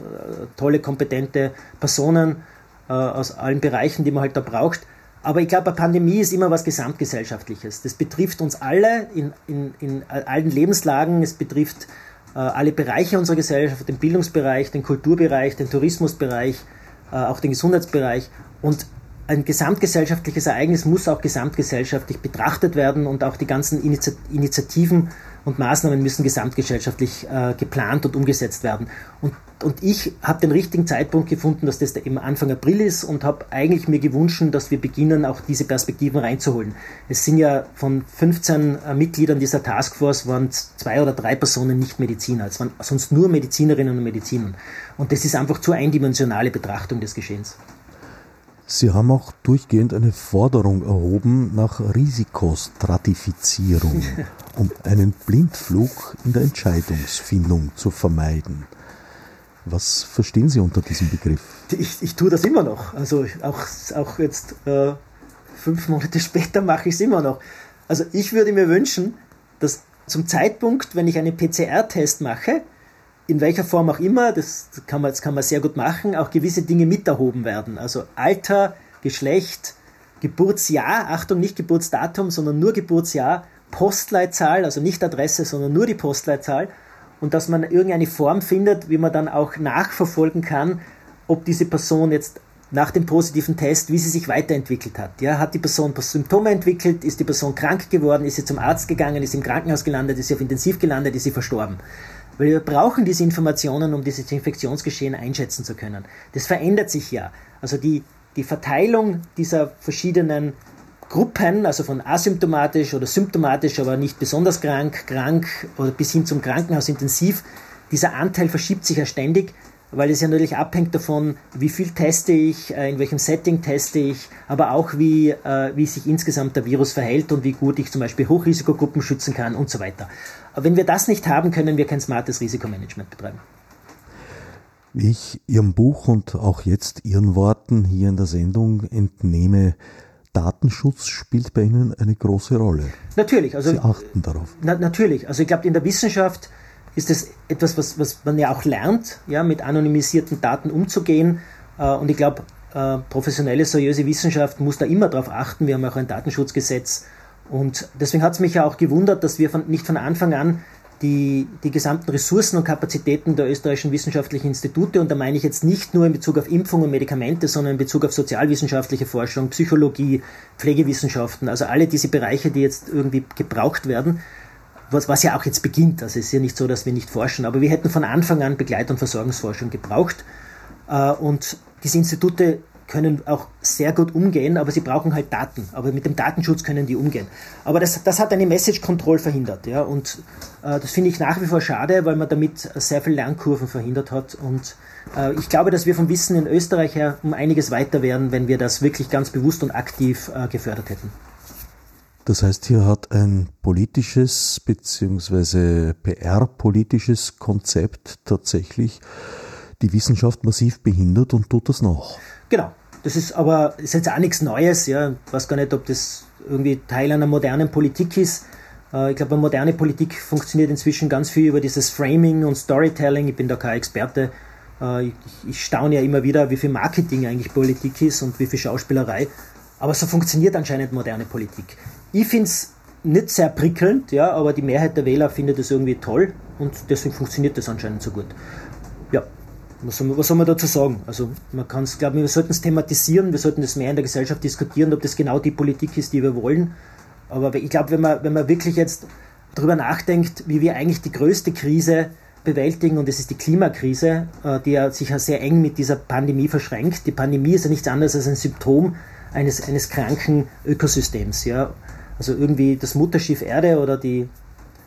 tolle, kompetente Personen äh, aus allen Bereichen, die man halt da braucht. Aber ich glaube, eine Pandemie ist immer was Gesamtgesellschaftliches. Das betrifft uns alle in, in, in allen Lebenslagen. Es betrifft alle Bereiche unserer Gesellschaft, den Bildungsbereich, den Kulturbereich, den Tourismusbereich, äh, auch den Gesundheitsbereich. Und ein gesamtgesellschaftliches Ereignis muss auch gesamtgesellschaftlich betrachtet werden und auch die ganzen Initiativen und Maßnahmen müssen gesamtgesellschaftlich äh, geplant und umgesetzt werden. Und, und ich habe den richtigen Zeitpunkt gefunden, dass das im Anfang April ist und habe eigentlich mir gewünscht, dass wir beginnen, auch diese Perspektiven reinzuholen. Es sind ja von 15 äh, Mitgliedern dieser Taskforce waren zwei oder drei Personen nicht Mediziner. Es waren sonst nur Medizinerinnen und Mediziner. Und das ist einfach zu eindimensionale Betrachtung des Geschehens. Sie haben auch durchgehend eine Forderung erhoben nach Risikostratifizierung, um einen Blindflug in der Entscheidungsfindung zu vermeiden. Was verstehen Sie unter diesem Begriff? Ich, ich tue das immer noch. Also auch, auch jetzt äh, fünf Monate später mache ich es immer noch. Also ich würde mir wünschen, dass zum Zeitpunkt, wenn ich einen PCR-Test mache, in welcher Form auch immer, das kann man, das kann man sehr gut machen, auch gewisse Dinge mit erhoben werden. Also Alter, Geschlecht, Geburtsjahr, Achtung, nicht Geburtsdatum, sondern nur Geburtsjahr, Postleitzahl, also nicht Adresse, sondern nur die Postleitzahl und dass man irgendeine Form findet, wie man dann auch nachverfolgen kann, ob diese Person jetzt nach dem positiven Test, wie sie sich weiterentwickelt hat. Ja, hat die Person Symptome entwickelt, ist die Person krank geworden, ist sie zum Arzt gegangen, ist im Krankenhaus gelandet, ist sie auf Intensiv gelandet, ist sie verstorben. Weil wir brauchen diese Informationen, um dieses Infektionsgeschehen einschätzen zu können. Das verändert sich ja. Also die, die Verteilung dieser verschiedenen Gruppen, also von asymptomatisch oder symptomatisch, aber nicht besonders krank, krank oder bis hin zum Krankenhaus intensiv, dieser Anteil verschiebt sich ja ständig weil es ja natürlich abhängt davon, wie viel teste ich, äh, in welchem Setting teste ich, aber auch wie, äh, wie sich insgesamt der Virus verhält und wie gut ich zum Beispiel Hochrisikogruppen schützen kann und so weiter. Aber wenn wir das nicht haben, können wir kein smartes Risikomanagement betreiben. Wie ich Ihrem Buch und auch jetzt Ihren Worten hier in der Sendung entnehme, Datenschutz spielt bei Ihnen eine große Rolle. Natürlich. Also, Sie achten darauf. Na, natürlich. Also ich glaube, in der Wissenschaft ist es etwas, was, was man ja auch lernt, ja, mit anonymisierten Daten umzugehen. Äh, und ich glaube, äh, professionelle, seriöse Wissenschaft muss da immer darauf achten. Wir haben auch ein Datenschutzgesetz. Und deswegen hat es mich ja auch gewundert, dass wir von, nicht von Anfang an die, die gesamten Ressourcen und Kapazitäten der österreichischen wissenschaftlichen Institute, und da meine ich jetzt nicht nur in Bezug auf Impfung und Medikamente, sondern in Bezug auf sozialwissenschaftliche Forschung, Psychologie, Pflegewissenschaften, also alle diese Bereiche, die jetzt irgendwie gebraucht werden, was, was ja auch jetzt beginnt. Also es ist ja nicht so, dass wir nicht forschen, aber wir hätten von Anfang an Begleit- und Versorgungsforschung gebraucht. Äh, und diese Institute können auch sehr gut umgehen, aber sie brauchen halt Daten. Aber mit dem Datenschutz können die umgehen. Aber das, das hat eine Message Control verhindert. Ja? Und äh, das finde ich nach wie vor schade, weil man damit sehr viel Lernkurven verhindert hat. Und äh, ich glaube, dass wir vom Wissen in Österreich her um einiges weiter wären, wenn wir das wirklich ganz bewusst und aktiv äh, gefördert hätten. Das heißt, hier hat ein politisches bzw. PR-politisches Konzept tatsächlich die Wissenschaft massiv behindert und tut das noch. Genau. Das ist aber ist jetzt auch nichts Neues. Ja. Ich weiß gar nicht, ob das irgendwie Teil einer modernen Politik ist. Äh, ich glaube, moderne Politik funktioniert inzwischen ganz viel über dieses Framing und Storytelling. Ich bin da kein Experte. Äh, ich staune ja immer wieder, wie viel Marketing eigentlich Politik ist und wie viel Schauspielerei. Aber so funktioniert anscheinend moderne Politik. Ich finde es nicht sehr prickelnd, ja, aber die Mehrheit der Wähler findet es irgendwie toll und deswegen funktioniert das anscheinend so gut. Ja, was soll, was soll man dazu sagen? Also man kann es, glaube wir sollten es thematisieren, wir sollten das mehr in der Gesellschaft diskutieren, ob das genau die Politik ist, die wir wollen. Aber ich glaube, wenn man, wenn man wirklich jetzt darüber nachdenkt, wie wir eigentlich die größte Krise bewältigen, und das ist die Klimakrise, äh, die ja sich ja sehr eng mit dieser Pandemie verschränkt. Die Pandemie ist ja nichts anderes als ein Symptom eines, eines kranken Ökosystems. Ja. Also irgendwie das Mutterschiff Erde oder die,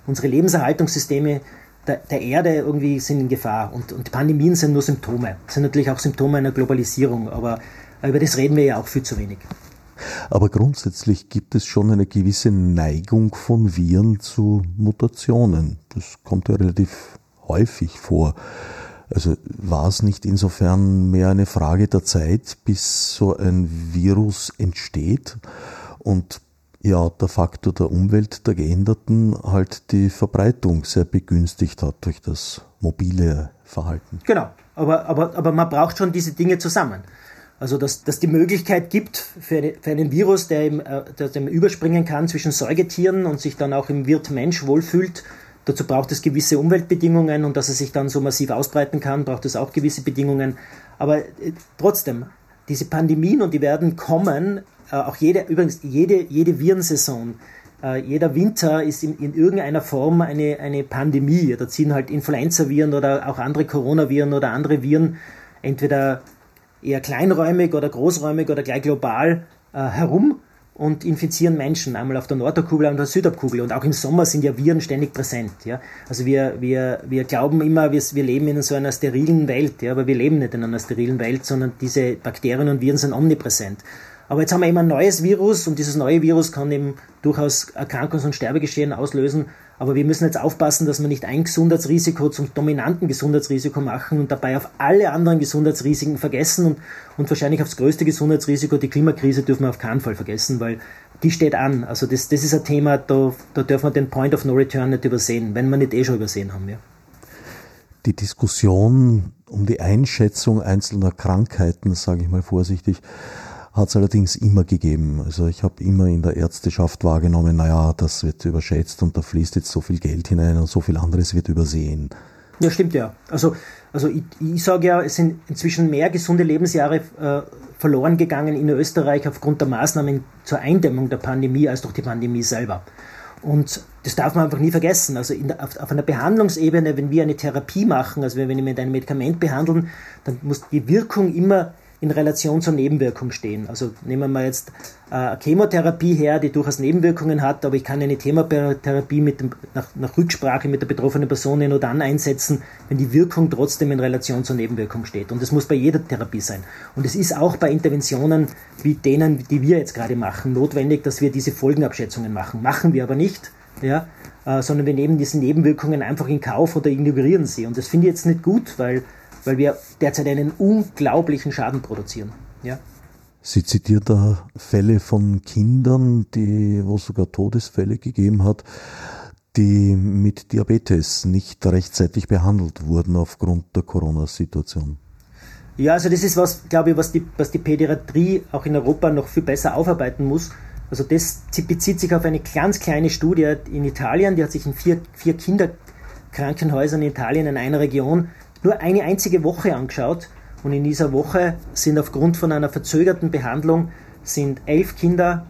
unsere Lebenserhaltungssysteme der, der Erde irgendwie sind in Gefahr. Und, und Pandemien sind nur Symptome. sind natürlich auch Symptome einer Globalisierung, aber über das reden wir ja auch viel zu wenig. Aber grundsätzlich gibt es schon eine gewisse Neigung von Viren zu Mutationen. Das kommt ja relativ häufig vor. Also war es nicht insofern mehr eine Frage der Zeit, bis so ein Virus entsteht und ja, der Faktor der Umwelt, der Geänderten, halt die Verbreitung sehr begünstigt hat durch das mobile Verhalten. Genau, aber, aber, aber man braucht schon diese Dinge zusammen. Also, dass, dass die Möglichkeit gibt für, für einen Virus, der, im, äh, der dem überspringen kann zwischen Säugetieren und sich dann auch im Wirt Mensch wohlfühlt, Dazu braucht es gewisse Umweltbedingungen und dass er sich dann so massiv ausbreiten kann, braucht es auch gewisse Bedingungen. Aber äh, trotzdem, diese Pandemien und die werden kommen, auch jede, übrigens jede, jede Virensaison, äh, jeder Winter ist in, in, irgendeiner Form eine, eine Pandemie. Da ziehen halt Influenza-Viren oder auch andere Coronaviren oder andere Viren entweder eher kleinräumig oder großräumig oder gleich global äh, herum und infizieren Menschen, einmal auf der Nordhalbkugel und der Südhalbkugel. Und auch im Sommer sind ja Viren ständig präsent. Ja? Also wir, wir, wir glauben immer, wir, wir leben in so einer sterilen Welt, ja? aber wir leben nicht in einer sterilen Welt, sondern diese Bakterien und Viren sind omnipräsent. Aber jetzt haben wir eben ein neues Virus und dieses neue Virus kann eben durchaus Erkrankungs- und Sterbegeschehen auslösen. Aber wir müssen jetzt aufpassen, dass wir nicht ein Gesundheitsrisiko zum dominanten Gesundheitsrisiko machen und dabei auf alle anderen Gesundheitsrisiken vergessen und, und wahrscheinlich aufs größte Gesundheitsrisiko, die Klimakrise, dürfen wir auf keinen Fall vergessen, weil die steht an. Also das, das ist ein Thema, da, da dürfen wir den Point of No Return nicht übersehen, wenn wir nicht eh schon übersehen haben. Ja. Die Diskussion um die Einschätzung einzelner Krankheiten, sage ich mal vorsichtig, hat es allerdings immer gegeben. Also ich habe immer in der Ärzteschaft wahrgenommen, naja, das wird überschätzt und da fließt jetzt so viel Geld hinein und so viel anderes wird übersehen. Ja, stimmt ja. Also, also ich, ich sage ja, es sind inzwischen mehr gesunde Lebensjahre äh, verloren gegangen in Österreich aufgrund der Maßnahmen zur Eindämmung der Pandemie als durch die Pandemie selber. Und das darf man einfach nie vergessen. Also der, auf, auf, einer Behandlungsebene, wenn wir eine Therapie machen, also wenn wir mit einem Medikament behandeln, dann muss die Wirkung immer in Relation zur Nebenwirkung stehen. Also nehmen wir mal jetzt äh, Chemotherapie her, die durchaus Nebenwirkungen hat, aber ich kann eine Chemotherapie mit dem, nach, nach Rücksprache mit der betroffenen Person nur dann einsetzen, wenn die Wirkung trotzdem in Relation zur Nebenwirkung steht. Und das muss bei jeder Therapie sein. Und es ist auch bei Interventionen wie denen, die wir jetzt gerade machen, notwendig, dass wir diese Folgenabschätzungen machen. Machen wir aber nicht, ja, äh, sondern wir nehmen diese Nebenwirkungen einfach in Kauf oder ignorieren sie. Und das finde ich jetzt nicht gut, weil weil wir derzeit einen unglaublichen Schaden produzieren. Ja? Sie zitiert da Fälle von Kindern, die, wo es sogar Todesfälle gegeben hat, die mit Diabetes nicht rechtzeitig behandelt wurden aufgrund der Corona-Situation. Ja, also das ist was, glaube ich, was die, was die Pädiatrie auch in Europa noch viel besser aufarbeiten muss. Also das bezieht sich auf eine ganz kleine Studie in Italien, die hat sich in vier, vier Kinderkrankenhäusern in Italien in einer Region nur eine einzige Woche angeschaut und in dieser Woche sind aufgrund von einer verzögerten Behandlung sind elf Kinder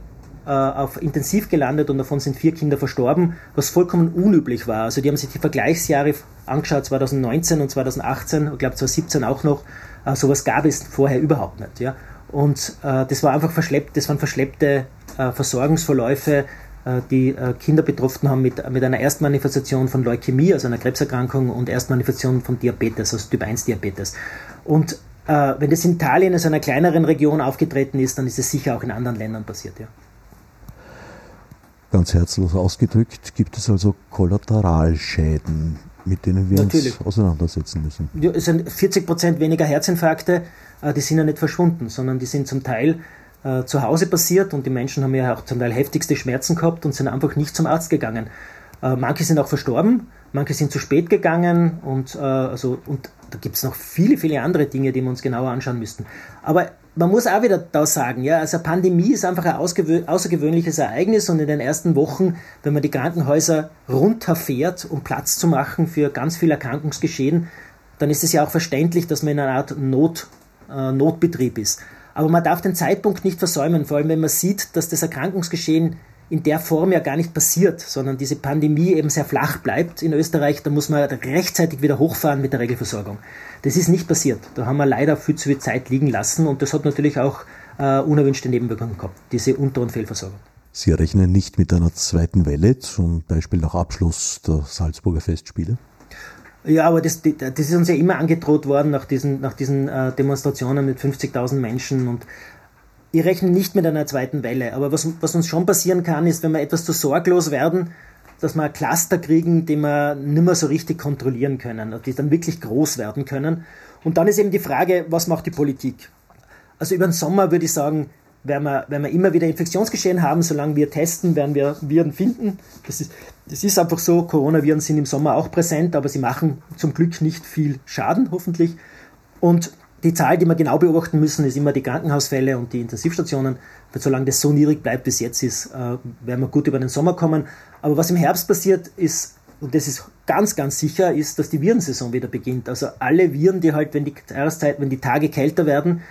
äh, auf Intensiv gelandet und davon sind vier Kinder verstorben, was vollkommen unüblich war. Also die haben sich die Vergleichsjahre angeschaut, 2019 und 2018, ich glaube 2017 auch noch. Äh, sowas gab es vorher überhaupt nicht. Ja? Und äh, das war einfach verschleppt, das waren verschleppte äh, Versorgungsverläufe, die äh, Kinder betroffen haben mit, mit einer Erstmanifestation von Leukämie, also einer Krebserkrankung, und Erstmanifestation von Diabetes, also Typ 1 Diabetes. Und äh, wenn das in Italien, also einer kleineren Region aufgetreten ist, dann ist es sicher auch in anderen Ländern passiert, ja. Ganz herzlos ausgedrückt, gibt es also Kollateralschäden, mit denen wir Natürlich. uns auseinandersetzen müssen. Ja, es sind 40 Prozent weniger Herzinfarkte, äh, die sind ja nicht verschwunden, sondern die sind zum Teil äh, zu Hause passiert und die Menschen haben ja auch zum Teil heftigste Schmerzen gehabt und sind einfach nicht zum Arzt gegangen. Äh, manche sind auch verstorben, manche sind zu spät gegangen und, äh, also, und da gibt es noch viele, viele andere Dinge, die wir uns genauer anschauen müssten. Aber man muss auch wieder da sagen, ja, also Pandemie ist einfach ein außergewöhnliches Ereignis und in den ersten Wochen, wenn man die Krankenhäuser runterfährt, um Platz zu machen für ganz viel Erkrankungsgeschehen, dann ist es ja auch verständlich, dass man in einer Art Not, äh, Notbetrieb ist. Aber man darf den Zeitpunkt nicht versäumen, vor allem wenn man sieht, dass das Erkrankungsgeschehen in der Form ja gar nicht passiert, sondern diese Pandemie eben sehr flach bleibt in Österreich, da muss man rechtzeitig wieder hochfahren mit der Regelversorgung. Das ist nicht passiert. Da haben wir leider viel zu viel Zeit liegen lassen und das hat natürlich auch äh, unerwünschte Nebenwirkungen gehabt, diese Unter- und Fehlversorgung. Sie rechnen nicht mit einer zweiten Welle, zum Beispiel nach Abschluss der Salzburger Festspiele? Ja, aber das, das ist uns ja immer angedroht worden nach diesen, nach diesen äh, Demonstrationen mit 50.000 Menschen und ich rechne nicht mit einer zweiten Welle. Aber was, was uns schon passieren kann, ist, wenn wir etwas zu sorglos werden, dass wir Cluster kriegen, die wir nicht mehr so richtig kontrollieren können, die dann wirklich groß werden können. Und dann ist eben die Frage, was macht die Politik? Also über den Sommer würde ich sagen, werden wir, werden wir immer wieder Infektionsgeschehen haben, solange wir testen, werden wir Viren finden. Das ist, das ist einfach so. Coronaviren sind im Sommer auch präsent, aber sie machen zum Glück nicht viel Schaden, hoffentlich. Und die Zahl, die wir genau beobachten müssen, ist immer die Krankenhausfälle und die Intensivstationen. Weil solange das so niedrig bleibt, bis jetzt ist, äh, werden wir gut über den Sommer kommen. Aber was im Herbst passiert, ist und das ist ganz, ganz sicher, ist, dass die Virensaison wieder beginnt. Also alle Viren, die halt, wenn die wenn die Tage kälter werden,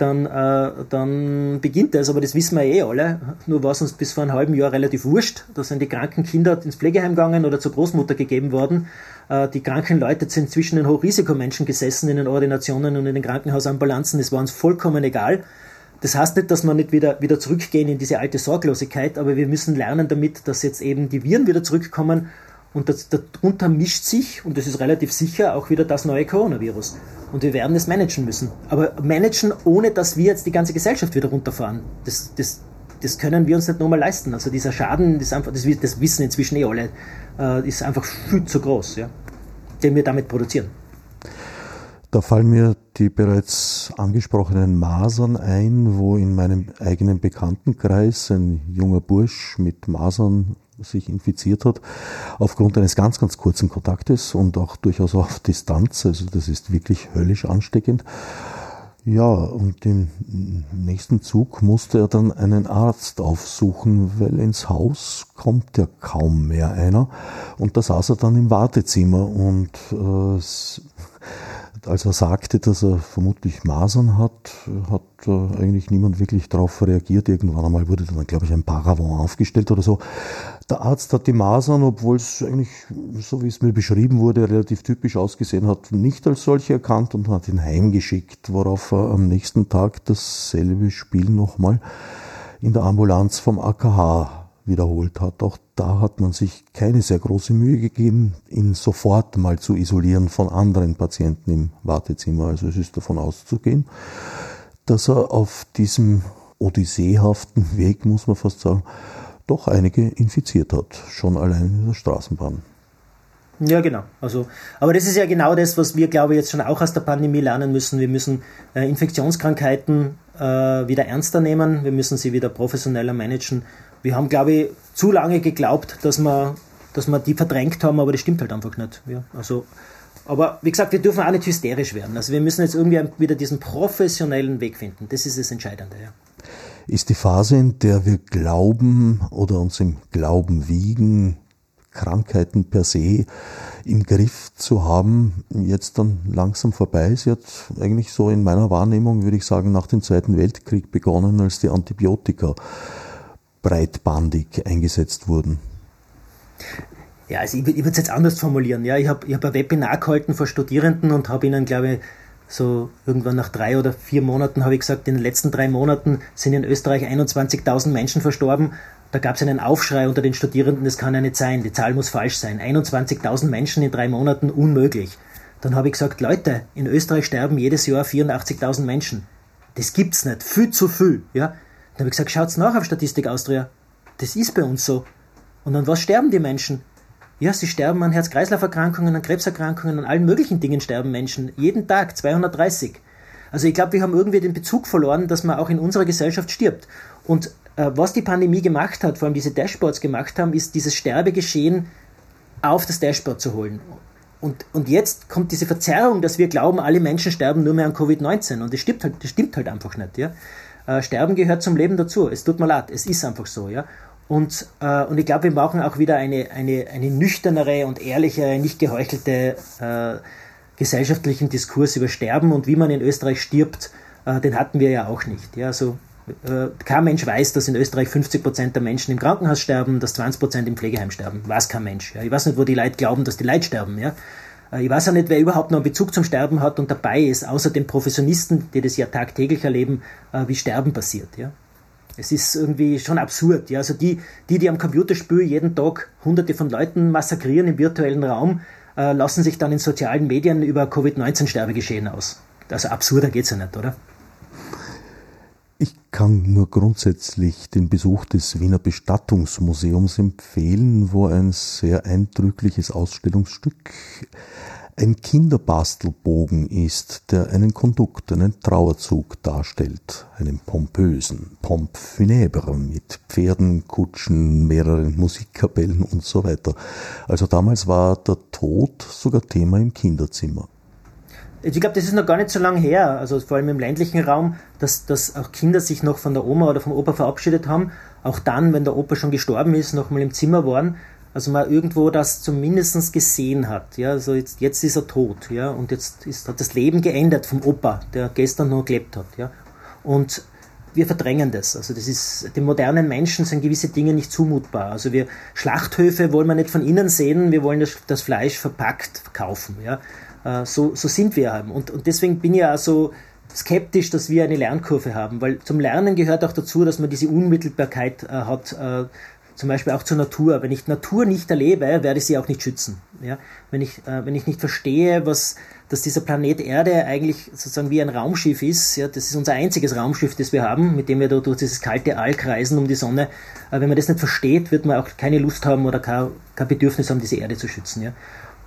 dann, äh, dann beginnt das, aber das wissen wir eh alle. Nur war es uns bis vor einem halben Jahr relativ wurscht. Da sind die kranken Kinder ins Pflegeheim gegangen oder zur Großmutter gegeben worden. Äh, die kranken Leute sind zwischen den Hochrisikomenschen gesessen in den Ordinationen und in den Krankenhausambulanzen. Das war uns vollkommen egal. Das heißt nicht, dass wir nicht wieder, wieder zurückgehen in diese alte Sorglosigkeit, aber wir müssen lernen damit, dass jetzt eben die Viren wieder zurückkommen und das, darunter mischt sich, und das ist relativ sicher, auch wieder das neue Coronavirus. Und wir werden es managen müssen. Aber managen, ohne dass wir jetzt die ganze Gesellschaft wieder runterfahren. Das, das, das können wir uns nicht nochmal leisten. Also dieser Schaden, das, einfach, das, das wissen inzwischen eh alle, äh, ist einfach viel zu groß, ja, den wir damit produzieren. Da fallen mir die bereits angesprochenen Masern ein, wo in meinem eigenen Bekanntenkreis ein junger Bursch mit Masern sich infiziert hat, aufgrund eines ganz, ganz kurzen Kontaktes und auch durchaus auf Distanz. Also das ist wirklich höllisch ansteckend. Ja, und im nächsten Zug musste er dann einen Arzt aufsuchen, weil ins Haus kommt ja kaum mehr einer. Und da saß er dann im Wartezimmer und äh, als er sagte, dass er vermutlich Masern hat, hat äh, eigentlich niemand wirklich darauf reagiert. Irgendwann einmal wurde dann, glaube ich, ein Paravent aufgestellt oder so. Der Arzt hat die Masern, obwohl es eigentlich, so wie es mir beschrieben wurde, relativ typisch ausgesehen hat, nicht als solche erkannt und hat ihn heimgeschickt, worauf er am nächsten Tag dasselbe Spiel nochmal in der Ambulanz vom AKH wiederholt hat. Auch da hat man sich keine sehr große Mühe gegeben, ihn sofort mal zu isolieren von anderen Patienten im Wartezimmer. Also es ist davon auszugehen, dass er auf diesem odysseehaften Weg, muss man fast sagen, doch einige infiziert hat, schon allein in der Straßenbahn. Ja, genau. Also, aber das ist ja genau das, was wir, glaube ich, jetzt schon auch aus der Pandemie lernen müssen. Wir müssen äh, Infektionskrankheiten äh, wieder ernster nehmen, wir müssen sie wieder professioneller managen wir haben, glaube ich, zu lange geglaubt, dass wir, dass wir die verdrängt haben, aber das stimmt halt einfach nicht. Ja, also, aber wie gesagt, wir dürfen auch nicht hysterisch werden. Also wir müssen jetzt irgendwie wieder diesen professionellen Weg finden. Das ist das Entscheidende. Ja. Ist die Phase, in der wir glauben oder uns im Glauben wiegen, Krankheiten per se im Griff zu haben, jetzt dann langsam vorbei. Sie hat eigentlich so in meiner Wahrnehmung, würde ich sagen, nach dem Zweiten Weltkrieg begonnen, als die Antibiotika breitbandig eingesetzt wurden? Ja, also ich, ich würde es jetzt anders formulieren. Ja, ich habe ich hab ein Webinar gehalten vor Studierenden und habe ihnen, glaube ich, so irgendwann nach drei oder vier Monaten habe ich gesagt, in den letzten drei Monaten sind in Österreich 21.000 Menschen verstorben. Da gab es einen Aufschrei unter den Studierenden, das kann ja nicht sein, die Zahl muss falsch sein. 21.000 Menschen in drei Monaten, unmöglich. Dann habe ich gesagt, Leute, in Österreich sterben jedes Jahr 84.000 Menschen. Das gibt's nicht, viel zu viel. Ja? Dann habe ich gesagt, schaut's nach auf Statistik Austria. Das ist bei uns so. Und an was sterben die Menschen? Ja, sie sterben an Herz-Kreislauf-Erkrankungen, an Krebserkrankungen, an allen möglichen Dingen sterben Menschen. Jeden Tag 230. Also ich glaube, wir haben irgendwie den Bezug verloren, dass man auch in unserer Gesellschaft stirbt. Und äh, was die Pandemie gemacht hat, vor allem diese Dashboards gemacht haben, ist dieses Sterbegeschehen auf das Dashboard zu holen. Und, und jetzt kommt diese Verzerrung, dass wir glauben, alle Menschen sterben nur mehr an Covid-19. Und das stimmt halt, das stimmt halt einfach nicht. Ja? Äh, Sterben gehört zum Leben dazu. Es tut mir leid, es ist einfach so, ja. Und, äh, und ich glaube, wir brauchen auch wieder eine, eine, eine nüchternere und ehrlichere, nicht geheuchelte äh, gesellschaftlichen Diskurs über Sterben und wie man in Österreich stirbt, äh, den hatten wir ja auch nicht. Ja, also, äh, kein Mensch weiß, dass in Österreich 50 Prozent der Menschen im Krankenhaus sterben, dass 20 Prozent im Pflegeheim sterben. Weiß kein Mensch. Ja. Ich weiß nicht, wo die Leute glauben, dass die Leute sterben. Ja. Äh, ich weiß auch nicht, wer überhaupt noch einen Bezug zum Sterben hat und dabei ist, außer den Professionisten, die das ja tagtäglich erleben, äh, wie Sterben passiert. Ja? Es ist irgendwie schon absurd. Ja? Also die, die, die am Computerspiel jeden Tag hunderte von Leuten massakrieren im virtuellen Raum, äh, lassen sich dann in sozialen Medien über Covid-19-Sterbegeschehen aus. Also absurder geht es ja nicht, oder? Ich kann nur grundsätzlich den Besuch des Wiener Bestattungsmuseums empfehlen, wo ein sehr eindrückliches Ausstellungsstück ein Kinderbastelbogen ist, der einen Kondukt, einen Trauerzug darstellt, einen pompösen, pomp funèbre mit Pferden, Kutschen, mehreren Musikkapellen und so weiter. Also damals war der Tod sogar Thema im Kinderzimmer. Ich glaube, das ist noch gar nicht so lange her, also vor allem im ländlichen Raum, dass, dass auch Kinder sich noch von der Oma oder vom Opa verabschiedet haben, auch dann, wenn der Opa schon gestorben ist, noch mal im Zimmer waren. also man irgendwo das zumindest gesehen hat. Ja, also jetzt, jetzt ist er tot, ja, und jetzt ist, hat das Leben geändert vom Opa, der gestern noch gelebt hat, ja. Und wir verdrängen das. Also das ist, den modernen Menschen sind gewisse Dinge nicht zumutbar. Also wir, Schlachthöfe wollen wir nicht von innen sehen, wir wollen das, das Fleisch verpackt kaufen, ja. Äh, so, so sind wir halt. Und, und deswegen bin ich ja so skeptisch, dass wir eine Lernkurve haben, weil zum Lernen gehört auch dazu, dass man diese Unmittelbarkeit äh, hat, äh, zum Beispiel auch zur Natur. Wenn ich Natur nicht erlebe, werde ich sie auch nicht schützen. Ja? Wenn, ich, äh, wenn ich nicht verstehe, was, dass dieser Planet Erde eigentlich sozusagen wie ein Raumschiff ist, ja, das ist unser einziges Raumschiff, das wir haben, mit dem wir da durch dieses kalte All kreisen um die Sonne. Äh, wenn man das nicht versteht, wird man auch keine Lust haben oder kein, kein Bedürfnis haben, diese Erde zu schützen. Ja?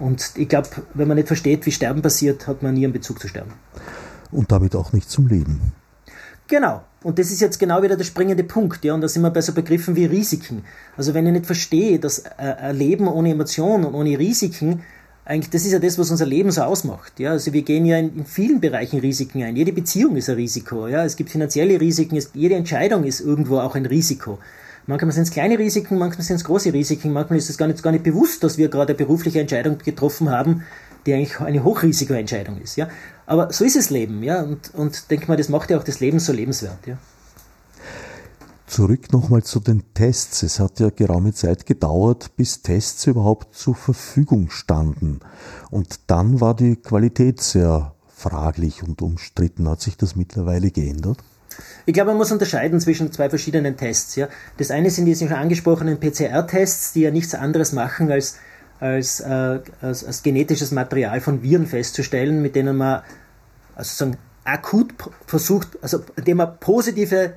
Und ich glaube, wenn man nicht versteht, wie Sterben passiert, hat man nie einen Bezug zu Sterben. Und damit auch nicht zum Leben. Genau. Und das ist jetzt genau wieder der springende Punkt, ja, und da sind wir bei so Begriffen wie Risiken. Also wenn ich nicht verstehe, dass äh, ein Leben ohne Emotionen und ohne Risiken, eigentlich, das ist ja das, was unser Leben so ausmacht, ja. Also wir gehen ja in, in vielen Bereichen Risiken ein. Jede Beziehung ist ein Risiko, ja. Es gibt finanzielle Risiken, es, jede Entscheidung ist irgendwo auch ein Risiko. Manchmal sind es kleine Risiken, manchmal sind es große Risiken, manchmal ist es gar nicht, gar nicht bewusst, dass wir gerade eine berufliche Entscheidung getroffen haben, die eigentlich eine Hochrisikoentscheidung ist. Ja? Aber so ist das Leben, ja, und, und denke mal, das macht ja auch das Leben so lebenswert. Ja? Zurück nochmal zu den Tests. Es hat ja geraume Zeit gedauert, bis Tests überhaupt zur Verfügung standen. Und dann war die Qualität sehr fraglich und umstritten. Hat sich das mittlerweile geändert? Ich glaube, man muss unterscheiden zwischen zwei verschiedenen Tests. Ja. Das eine sind die schon angesprochenen PCR-Tests, die ja nichts anderes machen, als als, äh, als, als, genetisches Material von Viren festzustellen, mit denen man also sozusagen akut versucht, also indem man positive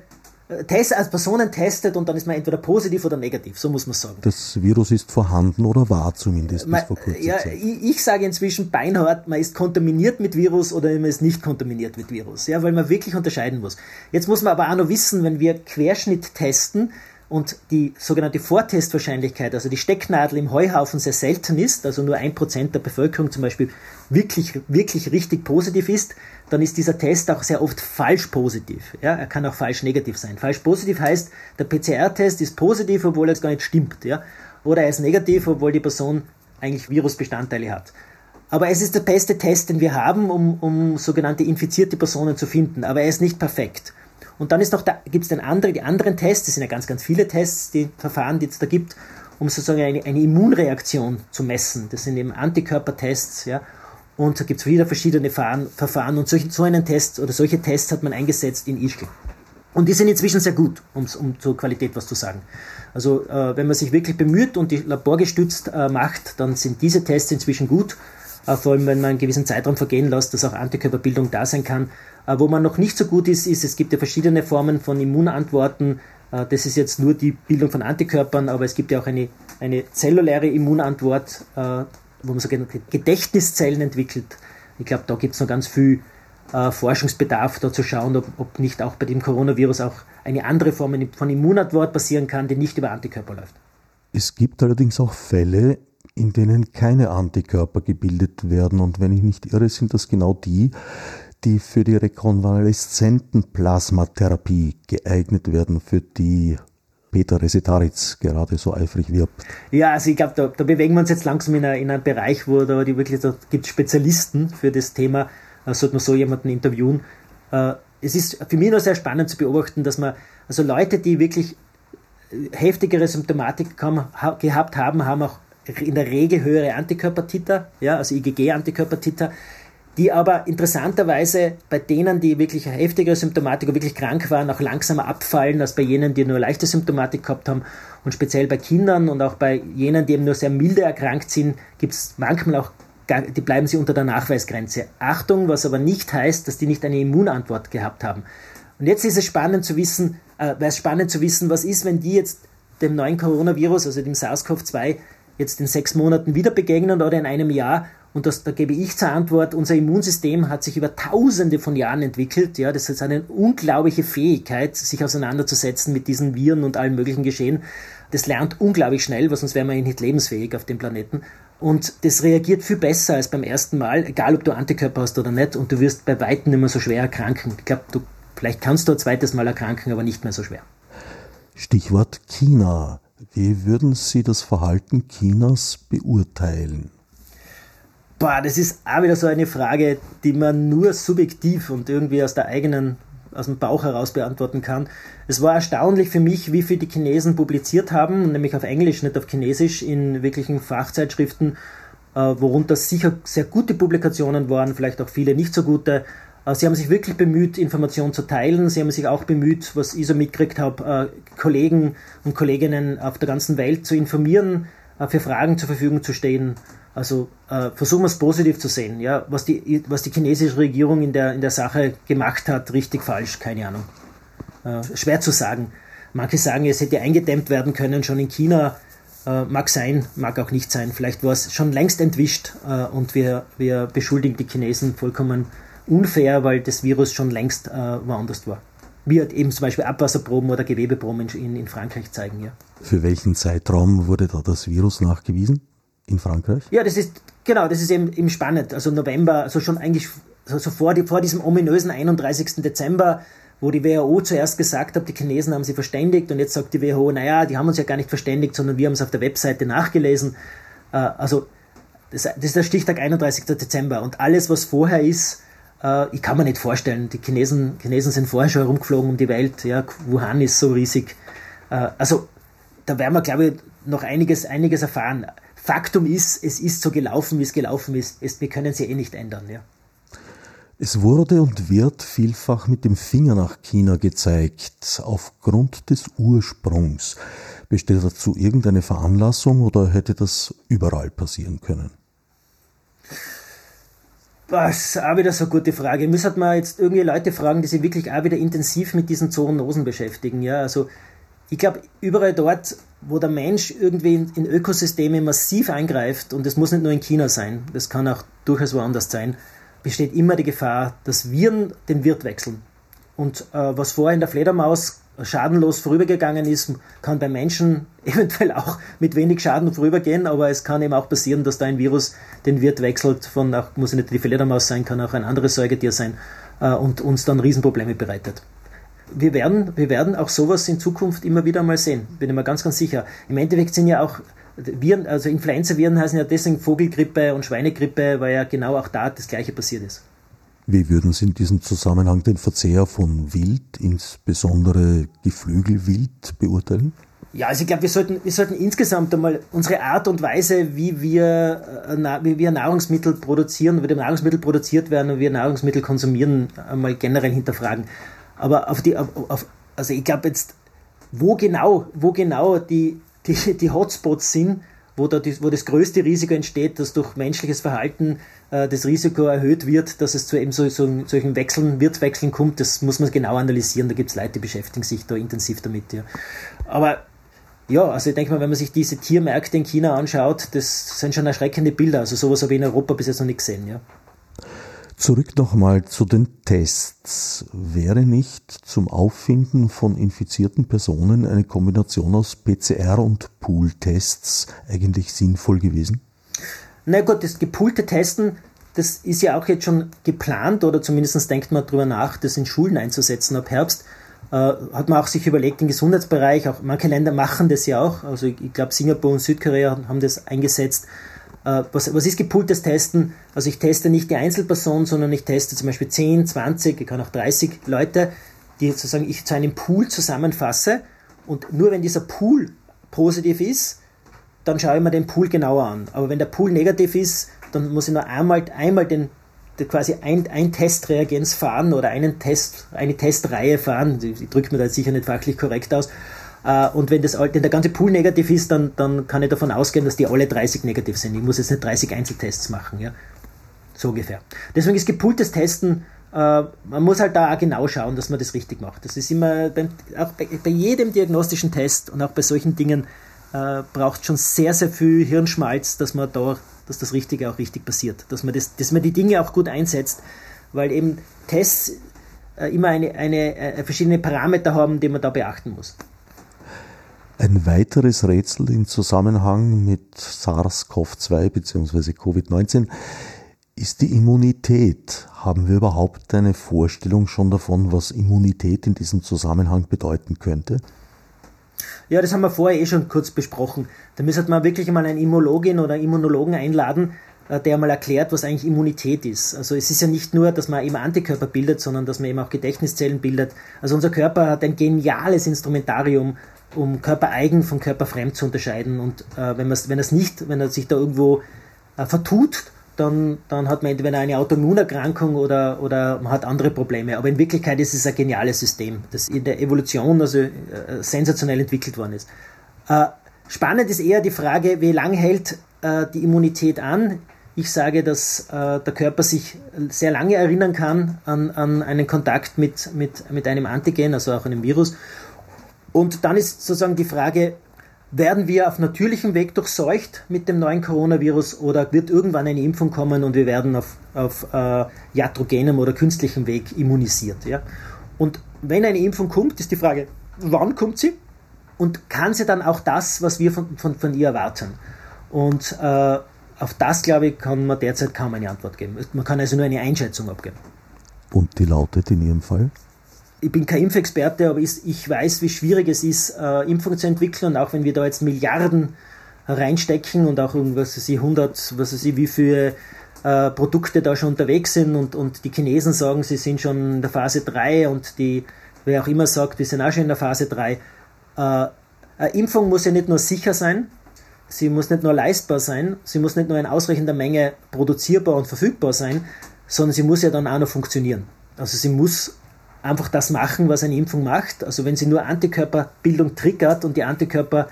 Tests als Personen testet und dann ist man entweder positiv oder negativ, so muss man sagen. Das Virus ist vorhanden oder war zumindest man, bis vor kurzem. Ja, ich, ich, sage inzwischen beinhart, man ist kontaminiert mit Virus oder man ist nicht kontaminiert mit Virus, ja, weil man wirklich unterscheiden muss. Jetzt muss man aber auch noch wissen, wenn wir Querschnitt testen, und die sogenannte Vortestwahrscheinlichkeit, also die Stecknadel im Heuhaufen sehr selten ist, also nur ein Prozent der Bevölkerung zum Beispiel wirklich, wirklich richtig positiv ist, dann ist dieser Test auch sehr oft falsch positiv. Ja, er kann auch falsch negativ sein. Falsch positiv heißt, der PCR-Test ist positiv, obwohl er jetzt gar nicht stimmt. Ja? Oder er ist negativ, obwohl die Person eigentlich Virusbestandteile hat. Aber es ist der beste Test, den wir haben, um, um sogenannte infizierte Personen zu finden. Aber er ist nicht perfekt. Und dann ist noch da, gibt es dann andere, die anderen Tests, das sind ja ganz, ganz viele Tests, die Verfahren, die es da gibt, um sozusagen eine, eine Immunreaktion zu messen. Das sind eben Antikörpertests, ja. Und da gibt es wieder verschiedene Verfahren und solch, so einen Test oder solche Tests hat man eingesetzt in Ischgl. Und die sind inzwischen sehr gut, um zur Qualität was zu sagen. Also äh, wenn man sich wirklich bemüht und die laborgestützt äh, macht, dann sind diese Tests inzwischen gut. Äh, vor allem, wenn man einen gewissen Zeitraum vergehen lässt, dass auch Antikörperbildung da sein kann. Äh, wo man noch nicht so gut ist, ist, es gibt ja verschiedene Formen von Immunantworten. Äh, das ist jetzt nur die Bildung von Antikörpern, aber es gibt ja auch eine, eine zelluläre Immunantwort, äh, wo man sogenannte Gedächtniszellen entwickelt. Ich glaube, da gibt es noch ganz viel Forschungsbedarf, da zu schauen, ob, ob nicht auch bei dem Coronavirus auch eine andere Form von Immunantwort passieren kann, die nicht über Antikörper läuft. Es gibt allerdings auch Fälle, in denen keine Antikörper gebildet werden. Und wenn ich nicht irre, sind das genau die, die für die rekonvaleszenten Plasmatherapie geeignet werden, für die Peter Resetaritz gerade so eifrig wirbt. Ja, also ich glaube, da, da, bewegen wir uns jetzt langsam in, eine, in einen Bereich, wo da die wirklich, da gibt Spezialisten für das Thema, da sollte man so jemanden interviewen. Äh, es ist für mich noch sehr spannend zu beobachten, dass man, also Leute, die wirklich heftigere Symptomatik gehabt haben, haben auch in der Regel höhere Antikörpertiter, ja, also IgG-Antikörpertiter die aber interessanterweise bei denen, die wirklich heftigere Symptomatik und wirklich krank waren, auch langsamer abfallen als bei jenen, die nur leichte Symptomatik gehabt haben. Und speziell bei Kindern und auch bei jenen, die eben nur sehr milde erkrankt sind, gibt es manchmal auch, die bleiben sie unter der Nachweisgrenze. Achtung, was aber nicht heißt, dass die nicht eine Immunantwort gehabt haben. Und jetzt ist es spannend zu wissen, äh, wäre es spannend zu wissen, was ist, wenn die jetzt dem neuen Coronavirus, also dem SARS-CoV-2, jetzt in sechs Monaten wieder begegnen oder in einem Jahr und das, da gebe ich zur Antwort, unser Immunsystem hat sich über tausende von Jahren entwickelt. Ja, das ist eine unglaubliche Fähigkeit, sich auseinanderzusetzen mit diesen Viren und allen möglichen Geschehen. Das lernt unglaublich schnell, weil sonst wären wir nicht lebensfähig auf dem Planeten. Und das reagiert viel besser als beim ersten Mal, egal ob du Antikörper hast oder nicht. Und du wirst bei Weitem nicht mehr so schwer erkranken. Ich glaube, du, vielleicht kannst du ein zweites Mal erkranken, aber nicht mehr so schwer. Stichwort China. Wie würden Sie das Verhalten Chinas beurteilen? Boah, das ist auch wieder so eine Frage, die man nur subjektiv und irgendwie aus der eigenen, aus dem Bauch heraus beantworten kann. Es war erstaunlich für mich, wie viel die Chinesen publiziert haben, nämlich auf Englisch, nicht auf Chinesisch, in wirklichen Fachzeitschriften, äh, worunter sicher sehr gute Publikationen waren, vielleicht auch viele nicht so gute. Äh, sie haben sich wirklich bemüht, Informationen zu teilen. Sie haben sich auch bemüht, was ich so mitgekriegt habe, äh, Kollegen und Kolleginnen auf der ganzen Welt zu informieren, für Fragen zur Verfügung zu stehen. Also äh, versuchen wir es positiv zu sehen. Ja? Was, die, was die chinesische Regierung in der, in der Sache gemacht hat, richtig, falsch, keine Ahnung. Äh, schwer zu sagen. Manche sagen, es hätte eingedämmt werden können, schon in China. Äh, mag sein, mag auch nicht sein. Vielleicht war es schon längst entwischt äh, und wir, wir beschuldigen die Chinesen vollkommen unfair, weil das Virus schon längst äh, woanders war. Wie halt eben zum Beispiel Abwasserproben oder Gewebeproben in, in Frankreich zeigen. Ja. Für welchen Zeitraum wurde da das Virus nachgewiesen? In Frankreich? Ja, das ist, genau, das ist eben, eben spannend. Also November, also schon eigentlich also vor, die, vor diesem ominösen 31. Dezember, wo die WHO zuerst gesagt hat, die Chinesen haben sie verständigt und jetzt sagt die WHO, naja, die haben uns ja gar nicht verständigt, sondern wir haben es auf der Webseite nachgelesen. Äh, also das, das, ist der Stichtag 31. Dezember und alles, was vorher ist, äh, ich kann mir nicht vorstellen. Die Chinesen, Chinesen sind vorher schon herumgeflogen um die Welt. Ja, Wuhan ist so riesig. Äh, also da werden wir, glaube ich, noch einiges, einiges erfahren. Faktum ist, es ist so gelaufen, wie es gelaufen ist. wir können es ja eh nicht ändern. Ja. Es wurde und wird vielfach mit dem Finger nach China gezeigt, aufgrund des Ursprungs. Besteht dazu irgendeine Veranlassung oder hätte das überall passieren können? Das ist auch wieder so eine gute Frage. Müssen wir jetzt irgendwie Leute fragen, die sich wirklich auch wieder intensiv mit diesen Zoonosen beschäftigen. Ja, also ich glaube, überall dort, wo der Mensch irgendwie in, in, Ökosysteme massiv eingreift, und das muss nicht nur in China sein, das kann auch durchaus woanders sein, besteht immer die Gefahr, dass Viren den Wirt wechseln. Und äh, was vorher in der Fledermaus schadenlos vorübergegangen ist, kann bei Menschen eventuell auch mit wenig Schaden vorübergehen, aber es kann eben auch passieren, dass da ein Virus den Wirt wechselt, von auch, muss nicht die Fledermaus sein, kann auch ein anderes Säugetier sein äh, und uns dann Riesenprobleme bereitet wir werden, wir werden auch sowas in Zukunft immer wieder mal sehen, bin ich mir ganz, ganz sicher. Im Endeffekt sind ja auch Viren, also Influenza-Viren heißen ja deswegen Vogelgrippe und Schweinegrippe, weil ja genau auch da das Gleiche passiert ist. Wie würden Sie in diesem Zusammenhang den Verzehr von Wild, insbesondere Geflügelwild, beurteilen? Ja, also ich glaube, wir sollten, wir sollten insgesamt einmal unsere Art und Weise, wie wir, äh, wie wir Nahrungsmittel produzieren, wie die Nahrungsmittel produziert werden und wie wir Nahrungsmittel konsumieren, einmal generell hinterfragen. Aber auf die, auf, auf, also ich glaube jetzt, wo genau, wo genau die, die, die Hotspots sind, wo, da die, wo das größte Risiko entsteht, dass durch menschliches Verhalten äh, das Risiko erhöht wird, dass es zu eben so, so, solchen Wechseln, Wirtwechseln kommt, das muss man genau analysieren. Da gibt es Leute, die beschäftigen sich da intensiv damit. Ja. Aber ja, also ich denke mal, wenn man sich diese Tiermärkte in China anschaut, das sind schon erschreckende Bilder. Also sowas habe ich in Europa bis jetzt noch nicht gesehen. Ja. Zurück nochmal zu den Tests. Wäre nicht zum Auffinden von infizierten Personen eine Kombination aus PCR und Pool-Tests eigentlich sinnvoll gewesen? Na gut, das gepoolte Testen, das ist ja auch jetzt schon geplant oder zumindest denkt man darüber nach, das in Schulen einzusetzen ab Herbst. Äh, hat man auch sich überlegt, im Gesundheitsbereich, auch manche Länder machen das ja auch, also ich, ich glaube Singapur und Südkorea haben das eingesetzt was, was ist gepultes Testen? Also ich teste nicht die Einzelperson, sondern ich teste zum Beispiel 10, 20, ich kann auch 30 Leute, die sozusagen ich zu einem Pool zusammenfasse und nur wenn dieser Pool positiv ist, dann schaue ich mir den Pool genauer an. Aber wenn der Pool negativ ist, dann muss ich nur einmal, einmal den, quasi ein, ein Testreagenz fahren oder einen Test, eine Testreihe fahren. Ich drücke mir da sicher nicht fachlich korrekt aus. Äh, und wenn, das, wenn der ganze Pool negativ ist, dann, dann kann ich davon ausgehen, dass die alle 30 negativ sind. Ich muss jetzt nicht 30 Einzeltests machen. Ja? So ungefähr. Deswegen ist gepultes Testen, äh, man muss halt da auch genau schauen, dass man das richtig macht. Das ist immer, beim, auch bei, bei, jedem diagnostischen Test und auch bei solchen Dingen äh, braucht schon sehr, sehr viel Hirnschmalz, dass man da, dass das Richtige auch richtig passiert. Dass man, das, dass man die Dinge auch gut einsetzt, weil eben Tests äh, immer eine, eine, verschiedene Parameter haben, die man da beachten muss. Ein weiteres Rätsel im Zusammenhang mit SARS-CoV-2 bzw. Covid-19 ist die Immunität. Haben wir überhaupt eine Vorstellung schon davon, was Immunität in diesem Zusammenhang bedeuten könnte? Ja, das haben wir vorher eh schon kurz besprochen. Da müsste man wirklich mal einen Immunologin oder Immunologen einladen, äh, der mal erklärt, was eigentlich Immunität ist. Also es ist ja nicht nur, dass man eben Antikörper bildet, sondern dass man eben auch Gedächtniszellen bildet. Also unser Körper hat ein geniales Instrumentarium, um körpereigen von körperfremd zu unterscheiden. Und äh, wenn, wenn nicht, wenn er sich da irgendwo äh, vertut, dann, dann hat man entweder eine Autoimmunerkrankung oder, oder man hat andere Probleme. Aber in Wirklichkeit ist es ein geniales System, das in der Evolution also äh, sensationell entwickelt worden ist. Äh, spannend ist eher die Frage, wie lange hält äh, die Immunität an? Ich sage, dass äh, der Körper sich sehr lange erinnern kann an, an einen Kontakt mit, mit, mit einem Antigen, also auch einem Virus. Und dann ist sozusagen die Frage, werden wir auf natürlichem Weg durchseucht mit dem neuen Coronavirus oder wird irgendwann eine Impfung kommen und wir werden auf, auf äh, iatrogenem oder künstlichem Weg immunisiert? Ja? Und wenn eine Impfung kommt, ist die Frage, wann kommt sie? Und kann sie dann auch das, was wir von, von, von ihr erwarten? Und äh, auf das, glaube ich, kann man derzeit kaum eine Antwort geben. Man kann also nur eine Einschätzung abgeben. Und die lautet in Ihrem Fall? Ich bin kein Impfexperte, aber ich weiß, wie schwierig es ist, äh, Impfungen zu entwickeln. Und auch wenn wir da jetzt Milliarden reinstecken und auch irgendwas, sie 100, was weiß ich, wie viele äh, Produkte da schon unterwegs sind und, und die Chinesen sagen, sie sind schon in der Phase 3 und die, wer auch immer sagt, wir sind auch schon in der Phase 3. Äh, eine Impfung muss ja nicht nur sicher sein, sie muss nicht nur leistbar sein, sie muss nicht nur in ausreichender Menge produzierbar und verfügbar sein, sondern sie muss ja dann auch noch funktionieren. Also sie muss einfach das machen, was eine Impfung macht. Also wenn sie nur Antikörperbildung triggert und die Antikörper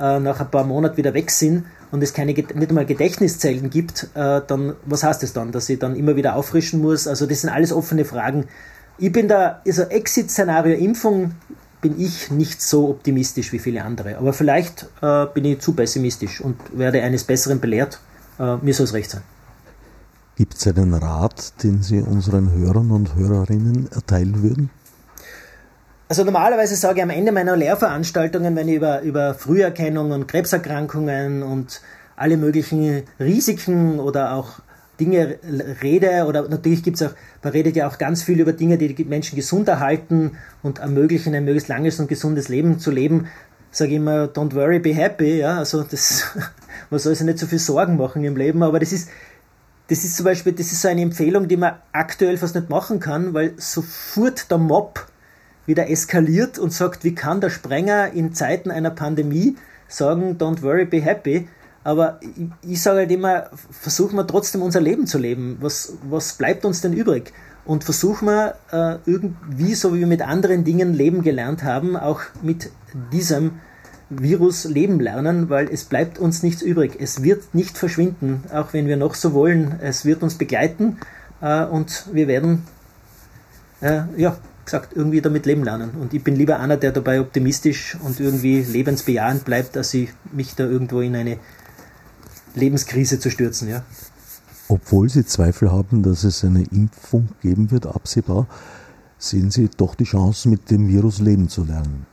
äh, nach ein paar Monaten wieder weg sind und es keine nicht einmal Gedächtniszellen gibt, äh, dann was heißt das dann, dass sie dann immer wieder auffrischen muss? Also das sind alles offene Fragen. Ich bin da, also Exit-Szenario Impfung bin ich nicht so optimistisch wie viele andere. Aber vielleicht äh, bin ich zu pessimistisch und werde eines Besseren belehrt. Äh, mir soll es recht sein. Gibt es einen Rat, den Sie unseren Hörern und Hörerinnen erteilen würden? Also normalerweise sage ich am Ende meiner Lehrveranstaltungen, wenn ich über, über Früherkennung und Krebserkrankungen und alle möglichen Risiken oder auch Dinge rede, oder natürlich gibt es auch, man redet ja auch ganz viel über Dinge, die die Menschen gesund erhalten und ermöglichen, ein möglichst langes und gesundes Leben zu leben, sage ich immer, don't worry, be happy, ja, also das, man soll sich nicht so viel Sorgen machen im Leben, aber das ist, das ist zum Beispiel, das ist so eine Empfehlung, die man aktuell fast nicht machen kann, weil sofort der Mob wieder eskaliert und sagt, wie kann der Sprenger in Zeiten einer Pandemie sagen, don't worry, be happy. Aber ich, ich sage halt immer, versuchen wir trotzdem unser Leben zu leben. Was, was bleibt uns denn übrig? Und versuchen wir äh, irgendwie, so wie wir mit anderen Dingen leben gelernt haben, auch mit diesem Virus leben lernen, weil es bleibt uns nichts übrig. Es wird nicht verschwinden, auch wenn wir noch so wollen. Es wird uns begleiten äh, und wir werden, äh, ja, gesagt, irgendwie damit leben lernen. Und ich bin lieber einer, der dabei optimistisch und irgendwie lebensbejahend bleibt, als ich mich da irgendwo in eine Lebenskrise zu stürzen. Ja. Obwohl Sie Zweifel haben, dass es eine Impfung geben wird, absehbar, sehen Sie doch die Chance, mit dem Virus leben zu lernen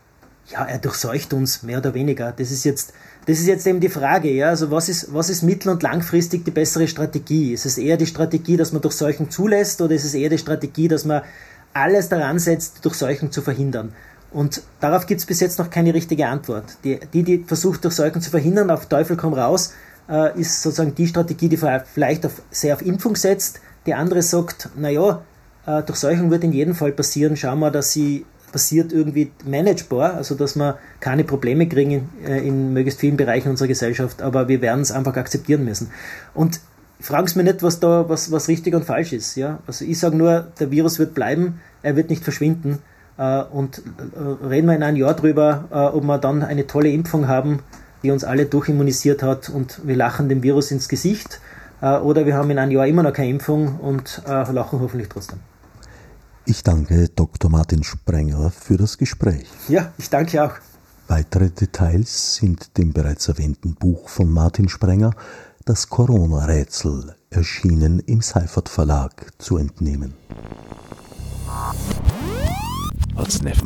ja, er durchseucht uns mehr oder weniger. Das ist jetzt, das ist jetzt eben die Frage, ja. Also was ist, was ist mittel- und langfristig die bessere Strategie? Ist es eher die Strategie, dass man Durchseuchung zulässt oder ist es eher die Strategie, dass man alles daran setzt, Durchseuchung zu verhindern? Und darauf gibt es bis jetzt noch keine richtige Antwort. Die, die, die versucht, Durchseuchung zu verhindern, auf Teufel komm raus, äh, ist sozusagen die Strategie, die vielleicht auf, sehr auf Impfung setzt. Die andere sagt, naja, äh, Durchseuchung wird in jedem Fall passieren. Schauen wir, dass sie passiert, irgendwie managebar, also dass wir keine Probleme kriegen in, äh, in möglichst vielen Bereichen unserer Gesellschaft, aber wir werden es einfach akzeptieren müssen. Und fragen Sie mir nicht, was da was, was richtig und falsch ist. Ja? Also ich sage nur, der Virus wird bleiben, er wird nicht verschwinden. Äh, und äh, reden wir in einem Jahr drüber, äh, ob wir dann eine tolle Impfung haben, die uns alle durchimmunisiert hat und wir lachen dem Virus ins Gesicht. Äh, oder wir haben in einem Jahr immer noch keine Impfung und äh, lachen hoffentlich trotzdem. Ich danke Dr. Martin Sprenger für das Gespräch. Ja, ich danke auch. Weitere Details sind dem bereits erwähnten Buch von Martin Sprenger, Das Corona-Rätsel, erschienen im Seifert Verlag, zu entnehmen. Als Nef